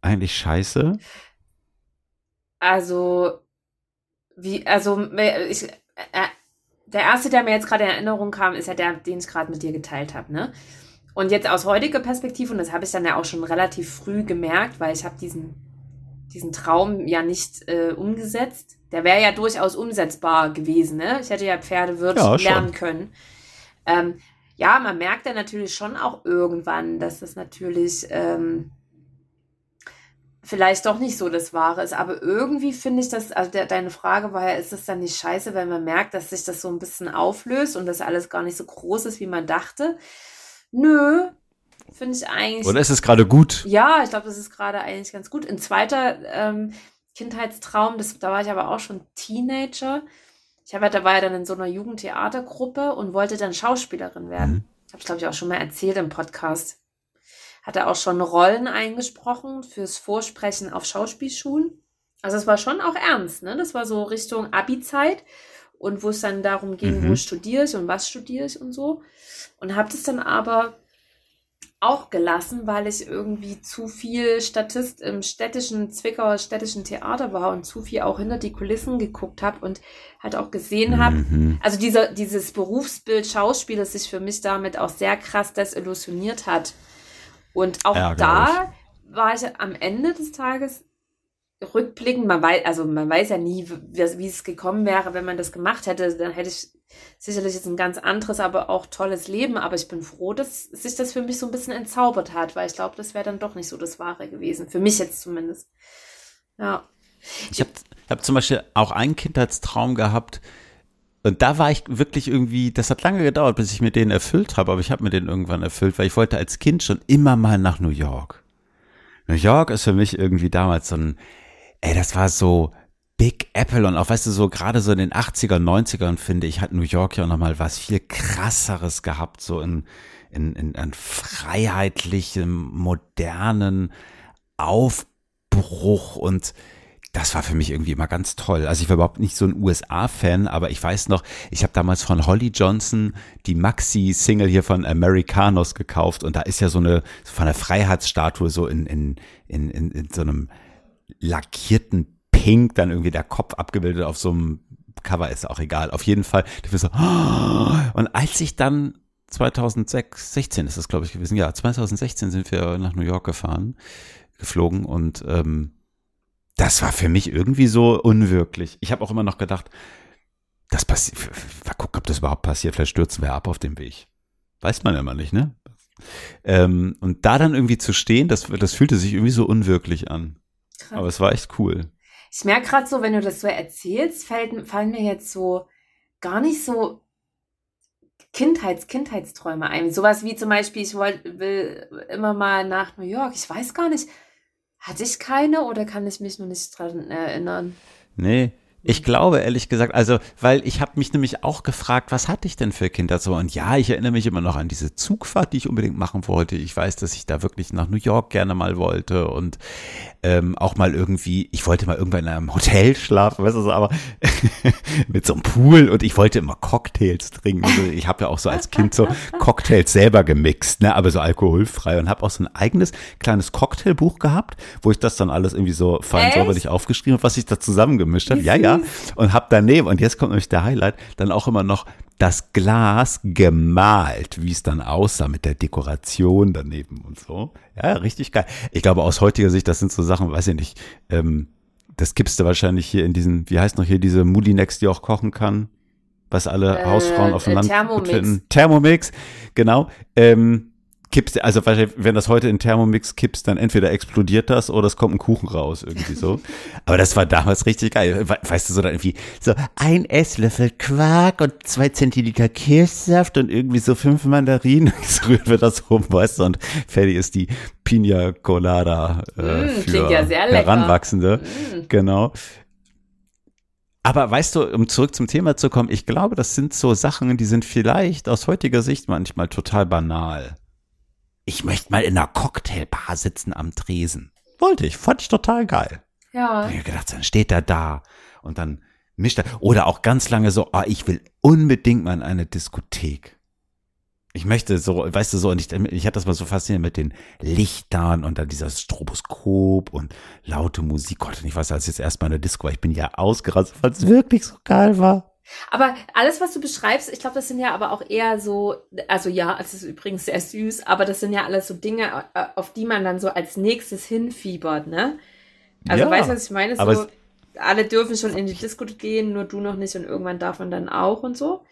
Speaker 2: eigentlich scheiße.
Speaker 3: Also, wie, also, ich, äh, der erste, der mir jetzt gerade in Erinnerung kam, ist ja der, den ich gerade mit dir geteilt habe, ne? Und jetzt aus heutiger Perspektive, und das habe ich dann ja auch schon relativ früh gemerkt, weil ich habe diesen, diesen Traum ja nicht äh, umgesetzt. Der wäre ja durchaus umsetzbar gewesen, ne? Ich hätte ja Pferdewirt ja, lernen können. Ähm, ja, man merkt ja natürlich schon auch irgendwann, dass das natürlich ähm, vielleicht doch nicht so das Wahre ist. Aber irgendwie finde ich das, also der, deine Frage war ja, ist das dann nicht scheiße, wenn man merkt, dass sich das so ein bisschen auflöst und das alles gar nicht so groß ist, wie man dachte? Nö, finde ich eigentlich.
Speaker 2: Oder ist es gerade gut?
Speaker 3: Ja, ich glaube, das ist gerade eigentlich ganz gut. Ein zweiter ähm, Kindheitstraum, das, da war ich aber auch schon Teenager ich habe da war ja dann in so einer Jugendtheatergruppe und wollte dann Schauspielerin werden. Mhm. Habe ich glaube ich auch schon mal erzählt im Podcast. Hatte auch schon Rollen eingesprochen fürs Vorsprechen auf Schauspielschulen. Also es war schon auch ernst, ne? Das war so Richtung Abi-Zeit. und wo es dann darum ging, mhm. wo studiere ich und was studiere ich und so. Und habe das dann aber auch gelassen, weil ich irgendwie zu viel Statist im städtischen, Zwickauer städtischen Theater war und zu viel auch hinter die Kulissen geguckt habe und halt auch gesehen habe, mhm. also dieser, dieses Berufsbild Schauspieler sich für mich damit auch sehr krass desillusioniert hat. Und auch ja, da war ich am Ende des Tages rückblickend, man weiß, also man weiß ja nie, wie, wie es gekommen wäre, wenn man das gemacht hätte, dann hätte ich sicherlich jetzt ein ganz anderes, aber auch tolles Leben. Aber ich bin froh, dass sich das für mich so ein bisschen entzaubert hat, weil ich glaube, das wäre dann doch nicht so das Wahre gewesen. Für mich jetzt zumindest. Ja.
Speaker 2: Ich habe hab zum Beispiel auch einen Kindheitstraum gehabt. Und da war ich wirklich irgendwie, das hat lange gedauert, bis ich mir den erfüllt habe, aber ich habe mir den irgendwann erfüllt, weil ich wollte als Kind schon immer mal nach New York. New York ist für mich irgendwie damals so ein, ey, das war so, Big Apple und auch, weißt du, so gerade so in den 80er, 90ern finde ich, hat New York ja nochmal was viel krasseres gehabt, so in, in, in, in freiheitlichem, modernen Aufbruch und das war für mich irgendwie immer ganz toll. Also ich war überhaupt nicht so ein USA-Fan, aber ich weiß noch, ich habe damals von Holly Johnson die Maxi-Single hier von Americanos gekauft und da ist ja so eine von der Freiheitsstatue so in, in, in, in, in so einem lackierten Pink, dann irgendwie der Kopf abgebildet auf so einem Cover, ist auch egal. Auf jeden Fall. So, und als ich dann 2006, 16 ist das glaube ich gewesen, ja, 2016 sind wir nach New York gefahren, geflogen und ähm, das war für mich irgendwie so unwirklich. Ich habe auch immer noch gedacht, das passiert, guck, ob das überhaupt passiert, vielleicht stürzen wir ab auf dem Weg. Weiß man immer nicht, ne? Ähm, und da dann irgendwie zu stehen, das, das fühlte sich irgendwie so unwirklich an. Krass. Aber es war echt cool.
Speaker 3: Ich merke gerade so, wenn du das so erzählst, fällt, fallen mir jetzt so gar nicht so Kindheits, Kindheitsträume ein. Sowas wie zum Beispiel, ich wollt, will immer mal nach New York. Ich weiß gar nicht, hatte ich keine oder kann ich mich nur nicht dran erinnern?
Speaker 2: Nee, ich glaube ehrlich gesagt, also, weil ich habe mich nämlich auch gefragt, was hatte ich denn für Kinder so? Und ja, ich erinnere mich immer noch an diese Zugfahrt, die ich unbedingt machen wollte. Ich weiß, dass ich da wirklich nach New York gerne mal wollte und ähm, auch mal irgendwie, ich wollte mal irgendwann in einem Hotel schlafen, weißt du so, aber mit so einem Pool und ich wollte immer Cocktails trinken. Also ich habe ja auch so als Kind so Cocktails selber gemixt, ne, aber so alkoholfrei und habe auch so ein eigenes kleines Cocktailbuch gehabt, wo ich das dann alles irgendwie so fein säuberlich aufgeschrieben habe, was ich da zusammengemischt habe. Ja, ja und habe daneben, und jetzt kommt nämlich der Highlight, dann auch immer noch das Glas gemalt, wie es dann aussah mit der Dekoration daneben und so. Ja, richtig geil. Ich glaube, aus heutiger Sicht, das sind so Sachen, weiß ich nicht, ähm, das gibst du wahrscheinlich hier in diesen, wie heißt noch hier diese Mulinex, die auch kochen kann, was alle äh, Hausfrauen auf dem Land
Speaker 3: Thermomix. finden.
Speaker 2: Thermomix, genau. Ähm, kippst, also wenn das heute in Thermomix kippst, dann entweder explodiert das oder es kommt ein Kuchen raus, irgendwie so. Aber das war damals richtig geil. Weißt du, so dann irgendwie so ein Esslöffel Quark und zwei Zentiliter Kirschsaft und irgendwie so fünf Mandarinen. So rühren wir das rum, weißt du, und fertig ist die Pina Colada äh, mm, für ja Heranwachsende. Mm. Genau. Aber weißt du, um zurück zum Thema zu kommen, ich glaube, das sind so Sachen, die sind vielleicht aus heutiger Sicht manchmal total banal ich möchte mal in einer Cocktailbar sitzen am Tresen. Wollte ich, fand ich total geil.
Speaker 3: Ja.
Speaker 2: Da hab ich gedacht, dann steht er da und dann mischt er. Oder auch ganz lange so, ah, ich will unbedingt mal in eine Diskothek. Ich möchte so, weißt du so, und ich, ich hatte das mal so fasziniert mit den Lichtern und dann dieser Stroboskop und laute Musik. Gott, ich weiß, als jetzt erstmal in der Disco war, ich bin ja ausgerastet, weil es wirklich so geil war.
Speaker 3: Aber alles, was du beschreibst, ich glaube, das sind ja aber auch eher so, also ja, es ist übrigens sehr süß, aber das sind ja alles so Dinge, äh, auf die man dann so als nächstes hinfiebert, ne? Also ja, weißt du, was ich meine? So, alle dürfen schon in die Disco gehen, nur du noch nicht und irgendwann darf man dann auch und so.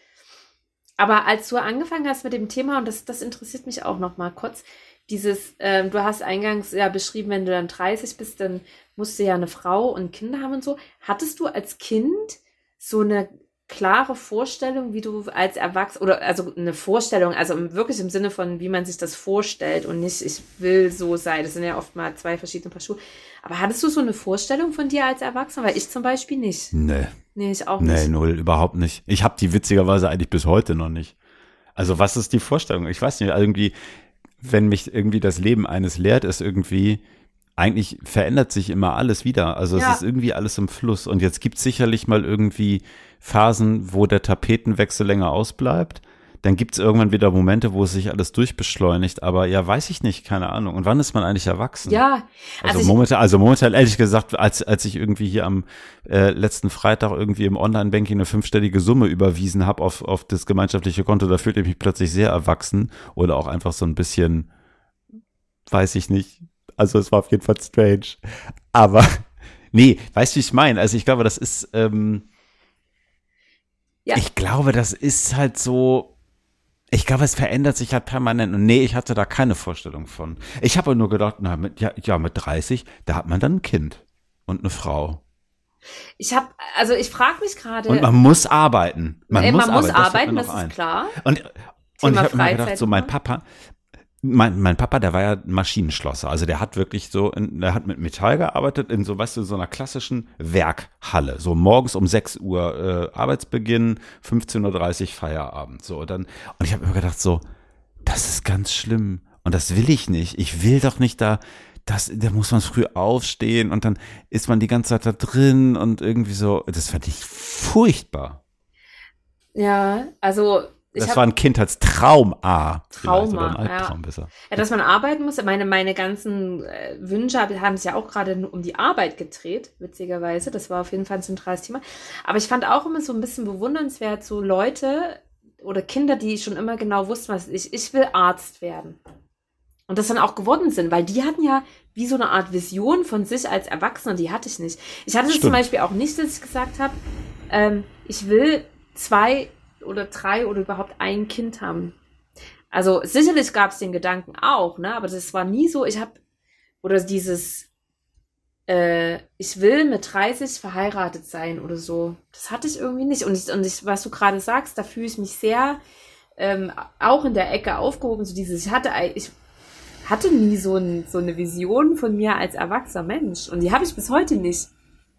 Speaker 3: Aber als du angefangen hast mit dem Thema, und das, das interessiert mich auch noch mal kurz, dieses, ähm, du hast eingangs ja beschrieben, wenn du dann 30 bist, dann musst du ja eine Frau und Kinder haben und so. Hattest du als Kind so eine klare Vorstellung, wie du als Erwachsener, oder also eine Vorstellung, also wirklich im Sinne von, wie man sich das vorstellt und nicht, ich will so sein. Das sind ja oft mal zwei verschiedene Paar Schuhe. Aber hattest du so eine Vorstellung von dir als Erwachsener? Weil ich zum Beispiel nicht.
Speaker 2: Nee.
Speaker 3: Nee, ich auch nicht.
Speaker 2: Nee, null, überhaupt nicht. Ich habe die witzigerweise eigentlich bis heute noch nicht. Also was ist die Vorstellung? Ich weiß nicht, irgendwie, wenn mich irgendwie das Leben eines lehrt, ist irgendwie, eigentlich verändert sich immer alles wieder. Also
Speaker 3: Ja.
Speaker 2: es ist irgendwie alles im Fluss. Und jetzt gibt es sicherlich mal irgendwie Phasen, wo der Tapetenwechsel länger ausbleibt. Dann gibt es irgendwann wieder Momente, wo es sich alles durchbeschleunigt. Aber ja, weiß ich nicht, keine Ahnung. Und wann ist man eigentlich erwachsen?
Speaker 3: Ja,
Speaker 2: Also,
Speaker 3: also
Speaker 2: momentan, also momentan ehrlich gesagt, als, als ich irgendwie hier am äh, letzten Freitag irgendwie im Online-Banking eine fünfstellige Summe überwiesen habe auf, auf das gemeinschaftliche Konto, da fühlte ich mich plötzlich sehr erwachsen oder auch einfach so ein bisschen, weiß ich nicht. Also es war auf jeden Fall strange. Aber nee, weißt du, wie ich meine? Also ich glaube, das ist, ähm,
Speaker 3: Ja.
Speaker 2: ich glaube, das ist halt so, ich glaube, es verändert sich halt permanent. Und nee, ich hatte da keine Vorstellung von. Ich habe nur gedacht, na, mit, ja, ja, mit 30, da hat man dann ein Kind und eine Frau.
Speaker 3: ich habe, also ich frage mich gerade,
Speaker 2: Und man muss arbeiten. Man
Speaker 3: ey,
Speaker 2: muss
Speaker 3: man muss
Speaker 2: arbeiten, das
Speaker 3: das ist
Speaker 2: ein.
Speaker 3: klar.
Speaker 2: Und, und ich habe mir gedacht, so mein
Speaker 3: immer.
Speaker 2: Papa, mein, mein Papa, der war ja Maschinenschlosser. Also der hat wirklich so, in, der hat mit Metall gearbeitet in so, weißt du, so einer klassischen Werkhalle. So morgens um 6 Uhr äh, Arbeitsbeginn, 15.30 Uhr Feierabend. So, dann, und ich habe immer gedacht, so, das ist ganz schlimm. Und das will ich nicht. Ich will doch nicht da, das, da muss man früh aufstehen und dann ist man die ganze Zeit da drin und irgendwie so, das fand ich furchtbar.
Speaker 3: Ja, also
Speaker 2: Das
Speaker 3: hab-
Speaker 2: war ein Kindheitstraum A. vielleicht,
Speaker 3: Trauma,
Speaker 2: ein
Speaker 3: ja.
Speaker 2: Albtraum besser.
Speaker 3: Ja, dass man arbeiten muss. Meine, meine ganzen äh, Wünsche hab- haben sich ja auch gerade um die Arbeit gedreht, witzigerweise. Das war auf jeden Fall ein zentrales Thema. Aber ich fand auch immer so ein bisschen bewundernswert, so Leute oder Kinder, die schon immer genau wussten, was ich, ich will Arzt werden. Und das dann auch geworden sind, weil die hatten ja wie so eine Art Vision von sich als Erwachsener, die hatte ich nicht. Ich hatte das zum
Speaker 2: Stimmt.
Speaker 3: Beispiel auch nicht, dass ich gesagt habe, ähm, ich will zwei oder drei oder überhaupt ein Kind haben. Also sicherlich gab es den Gedanken auch, ne? Aber das war nie so, ich habe, oder dieses, äh, ich will mit 30 verheiratet sein oder so. Das hatte ich irgendwie nicht. Und, ich, und ich, was du gerade sagst, da fühle ich mich sehr ähm, auch in der Ecke aufgehoben. So dieses, ich hatte, ich hatte nie so, ein, so eine Vision von mir als erwachsener Mensch. Und die habe ich bis heute nicht.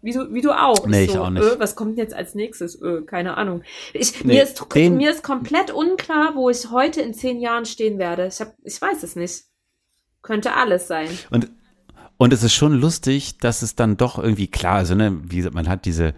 Speaker 3: Wie du, wie du auch.
Speaker 2: Nee, ich
Speaker 3: so,
Speaker 2: auch nicht.
Speaker 3: Äh, was kommt jetzt als nächstes? Äh, keine Ahnung. Ich,
Speaker 2: Nee,
Speaker 3: mir, ist,
Speaker 2: den-
Speaker 3: mir ist komplett unklar, wo ich heute in zehn Jahren stehen werde. Ich, hab, ich weiß es nicht. Könnte alles sein.
Speaker 2: Und, und es ist schon lustig, dass es dann doch irgendwie klar, also ne, wie man hat diese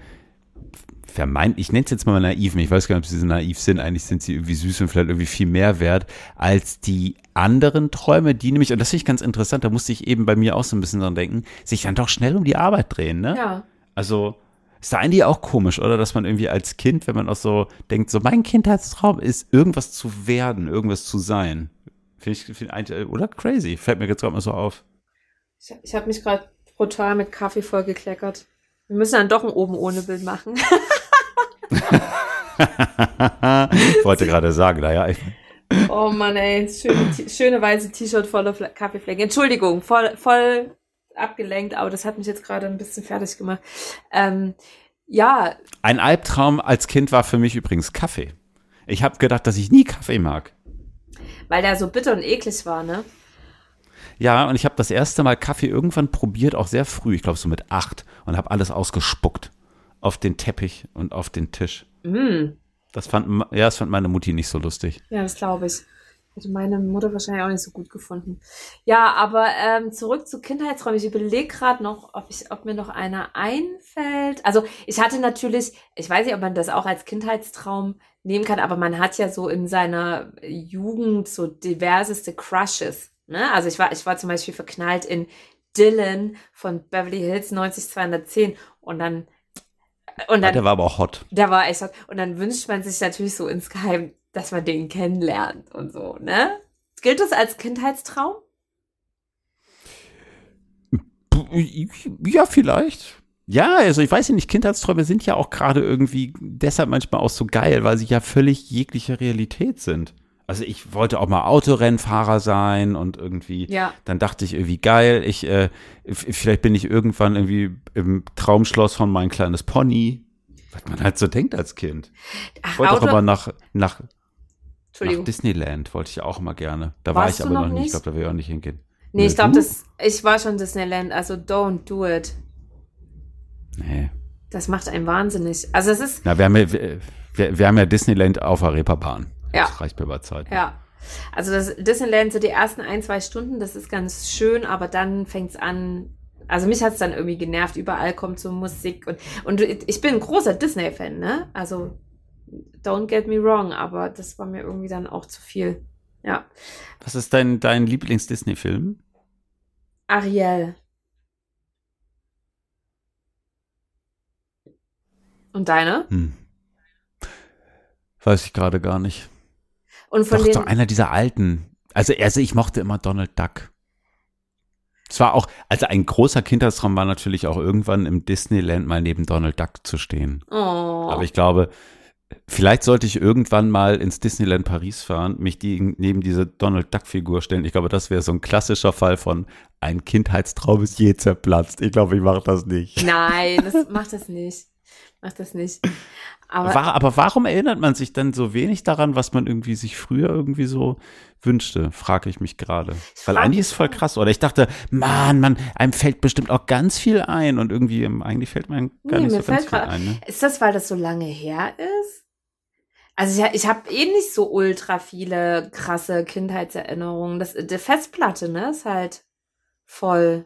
Speaker 2: vermeint, ich nenne es jetzt mal naiven, ich weiß gar nicht, ob sie so naiv sind, eigentlich sind sie irgendwie süß und vielleicht irgendwie viel mehr wert als die anderen Träume, die nämlich, und das finde ich ganz interessant, da musste ich eben bei mir auch so ein bisschen dran denken, sich dann doch schnell um die Arbeit drehen, ne?
Speaker 3: Ja.
Speaker 2: Also ist da eigentlich auch komisch, oder? Dass man irgendwie als Kind, wenn man auch so denkt, so mein Kindheitstraum ist, irgendwas zu werden, irgendwas zu sein. Finde ich, find eigentlich, oder? Crazy. Fällt mir jetzt gerade mal so auf.
Speaker 3: Ich, ich habe mich gerade brutal mit Kaffee vollgekleckert. Wir müssen dann doch ein oben ohne Bild machen.
Speaker 2: ich wollte gerade sagen, naja,
Speaker 3: Oh Mann, ey. Schöne, schöne weiße T-Shirt voller Fle- Kaffeeflecken. Entschuldigung, voll, voll abgelenkt, aber das hat mich jetzt gerade ein bisschen fertig gemacht. Ähm, ja,
Speaker 2: ein Albtraum als Kind war für mich übrigens Kaffee. Ich habe gedacht, dass ich nie Kaffee mag.
Speaker 3: weil der so bitter und eklig war, ne?
Speaker 2: Ja, und ich habe das erste Mal Kaffee irgendwann probiert, auch sehr früh, ich glaube so mit acht, und habe alles ausgespuckt auf den Teppich und auf den Tisch.
Speaker 3: Mm.
Speaker 2: Das fand, ja, das fand meine Mutti nicht so lustig.
Speaker 3: Ja, das glaube ich. Hätte meine Mutter wahrscheinlich auch nicht so gut gefunden. Ja, aber ähm, zurück zu Kindheitsräumen. Ich überlege gerade noch, ob, ich, ob mir noch einer einfällt. Also ich hatte natürlich, ich weiß nicht, ob man das auch als Kindheitstraum nehmen kann, aber man hat ja so in seiner Jugend so diverseste Crushes. Ne? Also ich war, ich war zum Beispiel verknallt in Dylan von Beverly Hills 90210 und dann und dann
Speaker 2: der war aber auch hot.
Speaker 3: der war echt. Und dann wünscht man sich natürlich so insgeheim, dass man den kennenlernt und so, ne? Gilt das als Kindheitstraum?
Speaker 2: Ja, vielleicht. Ja, also ich weiß ja nicht, Kindheitsträume sind ja auch gerade irgendwie deshalb manchmal auch so geil, weil sie ja völlig jegliche Realität sind. Also ich wollte auch mal Autorennfahrer sein und irgendwie,
Speaker 3: Ja.
Speaker 2: dann dachte ich irgendwie geil, ich, äh, vielleicht bin ich irgendwann irgendwie im Traumschloss von mein kleines Pony. Was man halt so denkt als Kind.
Speaker 3: Ach,
Speaker 2: Ich wollte auch
Speaker 3: Auto-
Speaker 2: aber nach, nach, nach. Disneyland, wollte ich auch mal gerne. Da
Speaker 3: Warst
Speaker 2: war ich aber
Speaker 3: noch
Speaker 2: noch nicht. Ich glaube, da will ich auch nicht hingehen.
Speaker 3: nee, ich
Speaker 2: Ne,
Speaker 3: glaube, das, ich war schon Disneyland, also don't do it.
Speaker 2: Nee.
Speaker 3: Das macht einen wahnsinnig. Also es ist,
Speaker 2: Na, wir haben ja, wir, wir haben ja Disneyland auf der Reeperbahn.
Speaker 3: Ja.
Speaker 2: Das reicht mir bei Zeit.
Speaker 3: ja. Also das Disneyland, so die ersten ein, zwei Stunden, das ist ganz schön, aber dann fängt's an. Also mich hat's dann irgendwie genervt. Überall kommt so Musik und, und ich bin ein großer Disney-Fan, ne? Also don't get me wrong, aber das war mir irgendwie dann auch zu viel. Ja.
Speaker 2: Was ist dein, dein Lieblings-Disney-Film?
Speaker 3: Ariel. Und deine?
Speaker 2: Hm. Weiß ich gerade gar nicht.
Speaker 3: Und von
Speaker 2: Doch,
Speaker 3: den
Speaker 2: so einer dieser alten. Also, also ich mochte immer Donald Duck. Es war auch, also ein großer Kindheitstraum war natürlich auch irgendwann im Disneyland mal neben Donald Duck zu stehen.
Speaker 3: oh.
Speaker 2: Aber ich glaube, vielleicht sollte ich irgendwann mal ins Disneyland Paris fahren, mich die, neben diese Donald Duck Figur stellen. Ich glaube, das wäre so ein klassischer Fall von ein Kindheitstraum ist je zerplatzt. Ich glaube, ich mache das nicht.
Speaker 3: Nein, das macht das nicht. Macht das nicht. Aber
Speaker 2: War, aber warum erinnert man sich dann so wenig daran, was man irgendwie sich früher irgendwie so wünschte, frage ich mich gerade. Weil eigentlich ist es voll krass. Oder ich dachte, man, man, einem fällt bestimmt auch ganz viel ein und irgendwie, ähm, eigentlich fällt mir gar
Speaker 3: Nee,
Speaker 2: nicht so ganz viel
Speaker 3: grad-
Speaker 2: ein. Ne?
Speaker 3: ist das, weil das so lange her ist? Also ich, ich habe eh nicht so ultra viele krasse Kindheitserinnerungen. Das, die Festplatte, ne, ist halt voll.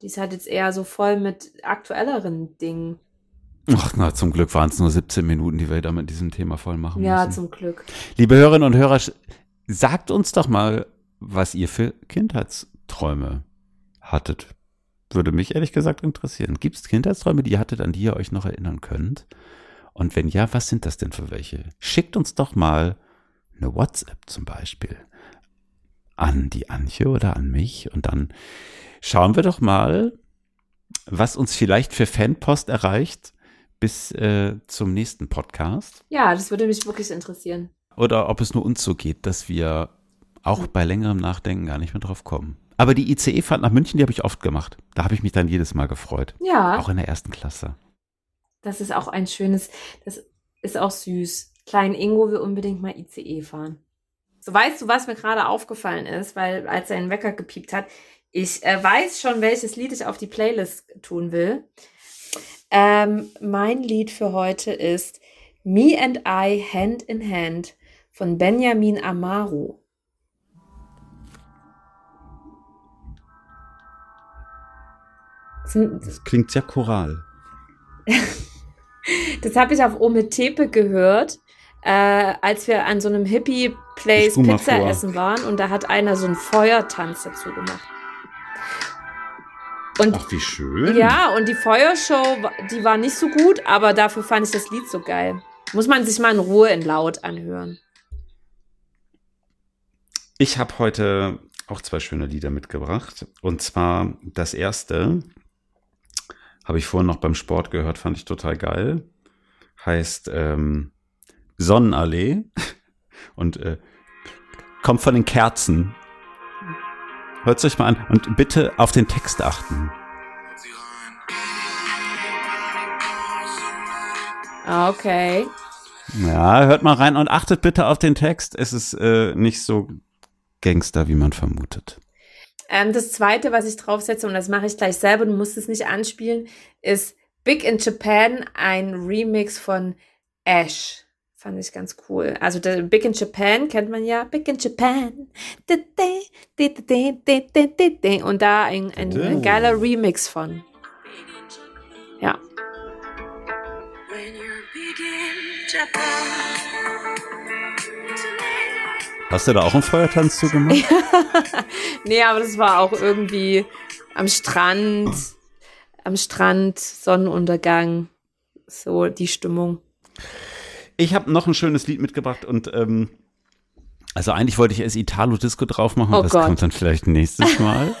Speaker 3: Die ist halt jetzt eher so voll mit aktuelleren Dingen.
Speaker 2: Ach na, zum Glück waren es nur 17 Minuten, die wir da mit diesem Thema voll machen
Speaker 3: Ja,
Speaker 2: müssen.
Speaker 3: zum Glück.
Speaker 2: Liebe Hörerinnen und Hörer, sagt uns doch mal, was ihr für Kindheitsträume hattet. Würde mich ehrlich gesagt interessieren. Gibt es Kindheitsträume, die ihr hattet, an die ihr euch noch erinnern könnt? Und wenn ja, was sind das denn für welche? Schickt uns doch mal eine WhatsApp zum Beispiel an die Antje oder an mich und dann schauen wir doch mal, was uns vielleicht für Fanpost erreicht bis äh, zum nächsten Podcast
Speaker 3: Ja, das würde mich wirklich interessieren.
Speaker 2: oder ob es nur uns so geht, dass wir auch bei längerem Nachdenken gar nicht mehr drauf kommen. Aber die ICE-Fahrt nach München, die habe ich oft gemacht. Da habe ich mich dann jedes Mal gefreut.
Speaker 3: Ja,
Speaker 2: Auch in der ersten Klasse.
Speaker 3: das ist auch ein schönes, das ist auch süß. Klein Ingo will unbedingt mal ICE fahren. So weißt du, was mir gerade aufgefallen ist, weil als sein Wecker gepiept hat, ich äh, weiß schon, welches Lied ich auf die Playlist tun will. Ähm, mein Lied für heute ist Me and I Hand in Hand von Benjamin Amaro. Das
Speaker 2: klingt sehr choral.
Speaker 3: Das habe ich auf Ometepe gehört, äh, als wir an so einem
Speaker 2: spul mal
Speaker 3: Pizza
Speaker 2: vor.
Speaker 3: essen waren und da hat einer so einen Feuertanz dazu gemacht. Und
Speaker 2: Ach, wie schön.
Speaker 3: ja, und die Feuershow, die war nicht so gut, aber dafür fand ich das Lied so geil. Muss man sich mal in Ruhe in laut anhören.
Speaker 2: Ich habe heute auch zwei schöne Lieder mitgebracht. Und zwar das erste habe ich vorhin noch beim Sport gehört, fand ich total geil. Heißt ähm, Sonnenallee und äh, kommt von den Kerzen. Hört euch mal an und bitte auf den Text achten.
Speaker 3: Okay.
Speaker 2: Ja, hört mal rein und achtet bitte auf den Text. Es ist äh, nicht so Gangster, wie man vermutet.
Speaker 3: Ähm, das zweite, was ich draufsetze, und das mache ich gleich selber, du musst es nicht anspielen, ist Big in Japan, ein Remix von Ash. Fand ich ganz cool. Also der Big in Japan kennt man ja. Big in Japan. Und da ein, ein, ein geiler Remix von. Ja.
Speaker 2: Hast du da auch einen Feuertanz zugemacht?
Speaker 3: Nee, aber das war auch irgendwie am Strand, am Strand, Sonnenuntergang, so die Stimmung.
Speaker 2: Ich habe noch ein schönes Lied mitgebracht und ähm, also eigentlich wollte ich erst Italo Disco drauf machen,
Speaker 3: Oh
Speaker 2: aber das
Speaker 3: Gott.
Speaker 2: kommt dann vielleicht nächstes Mal.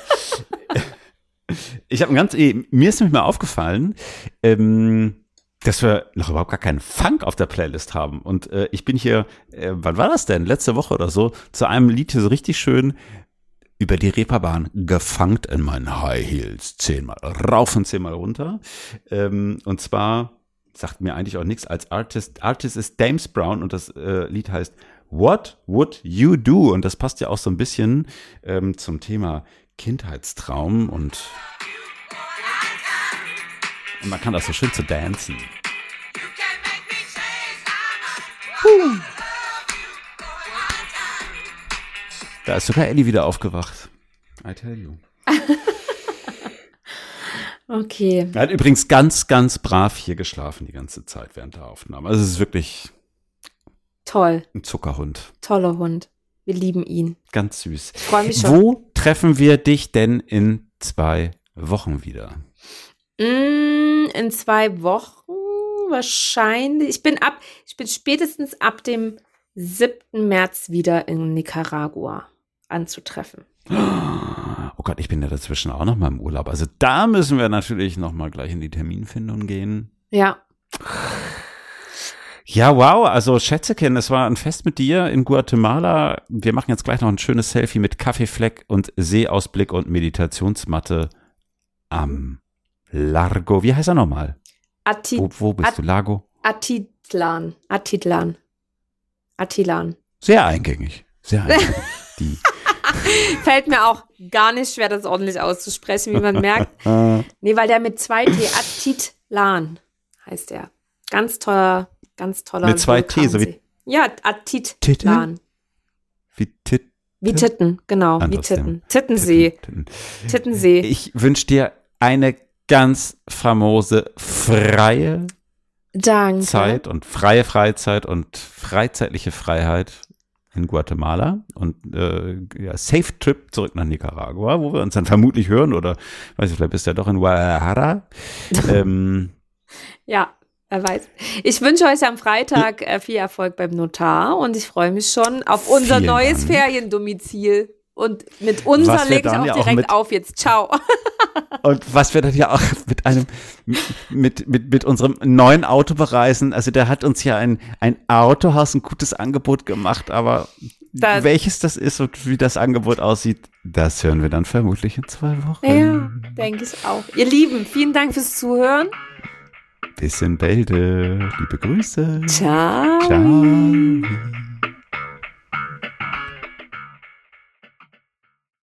Speaker 2: ich habe ein ganz, eh, mir ist nämlich mal aufgefallen, ähm, dass wir noch überhaupt gar keinen Funk auf der Playlist haben. Und äh, ich bin hier, äh, wann war das denn? Letzte Woche oder so, zu einem Lied hier so richtig schön über die Reeperbahn gefangt in meinen High Heels. Zehnmal rauf und zehnmal runter. Ähm, und zwar sagt mir eigentlich auch nichts als Artist. Artist ist James Brown und das äh, Lied heißt What Would You Do? Und das passt ja auch so ein bisschen ähm, zum Thema Kindheitstraum und, und man kann das so schön zu dancen. Da ist sogar Ellie wieder aufgewacht. I tell you.
Speaker 3: Okay.
Speaker 2: Er hat übrigens ganz, ganz brav hier geschlafen die ganze Zeit während der Aufnahme. Also es ist wirklich
Speaker 3: Toll.
Speaker 2: ein Zuckerhund.
Speaker 3: Toller Hund. Wir lieben ihn.
Speaker 2: Ganz süß.
Speaker 3: Ich freue mich schon.
Speaker 2: Wo treffen wir dich denn in zwei Wochen wieder?
Speaker 3: Mm, in zwei Wochen wahrscheinlich. Ich bin ab, ich bin spätestens ab dem 7. März wieder in Nicaragua anzutreffen.
Speaker 2: Oh Gott, ich bin ja dazwischen auch noch mal im Urlaub. Also da müssen wir natürlich noch mal gleich in die Terminfindung gehen.
Speaker 3: Ja.
Speaker 2: Ja, wow. Also Schätzekin, es war ein Fest mit dir in Guatemala. Wir machen jetzt gleich noch ein schönes Selfie mit Kaffeefleck und Seeausblick und Meditationsmatte am Largo. Wie heißt er nochmal?
Speaker 3: Ati
Speaker 2: Wo, wo bist
Speaker 3: At-
Speaker 2: du? Lago?
Speaker 3: Atitlan. Atitlan. Atilan.
Speaker 2: Sehr eingängig. Sehr eingängig. Die.
Speaker 3: Fällt mir auch gar nicht schwer, das ordentlich auszusprechen, wie man merkt.
Speaker 2: Äh,
Speaker 3: Nee, weil der mit zwei T, Atitlan heißt er. Ganz toller, ganz toller.
Speaker 2: Mit zwei T, so wie-.
Speaker 3: Ja, Atitlan.
Speaker 2: wie Tit.
Speaker 3: Wie Titten, genau, wie
Speaker 2: Anderes
Speaker 3: Titten. Tittensee.
Speaker 2: Titten.
Speaker 3: Tittensee.
Speaker 2: Ich wünsche dir eine ganz famose freie
Speaker 3: Danke.
Speaker 2: Zeit und freie Freizeit und freizeitliche Freiheit in Guatemala und äh, ja, Safe Trip zurück nach Nicaragua, wo wir uns dann vermutlich hören oder weiß ich, vielleicht bist du ja doch in Guadalajara. ähm,
Speaker 3: Ja, wer weiß. Ich wünsche euch am Freitag äh, viel Erfolg beim Notar und ich freue mich schon auf unser neues
Speaker 2: Dank.
Speaker 3: Feriendomizil. Und mit unser lege ich auch
Speaker 2: ja auch
Speaker 3: direkt
Speaker 2: mit-
Speaker 3: auf jetzt. Ciao.
Speaker 2: und was wir dann ja auch mit einem mit, mit, mit unserem neuen Auto bereisen, also der hat uns ja ein, ein Autohaus ein gutes Angebot gemacht, aber
Speaker 3: Das-
Speaker 2: welches das ist und wie das Angebot aussieht, das hören wir dann vermutlich in zwei Wochen.
Speaker 3: Ja, denke ich auch. Ihr Lieben, vielen Dank fürs Zuhören.
Speaker 2: Bis in Bälde. Liebe Grüße.
Speaker 3: Ciao.
Speaker 2: Ciao.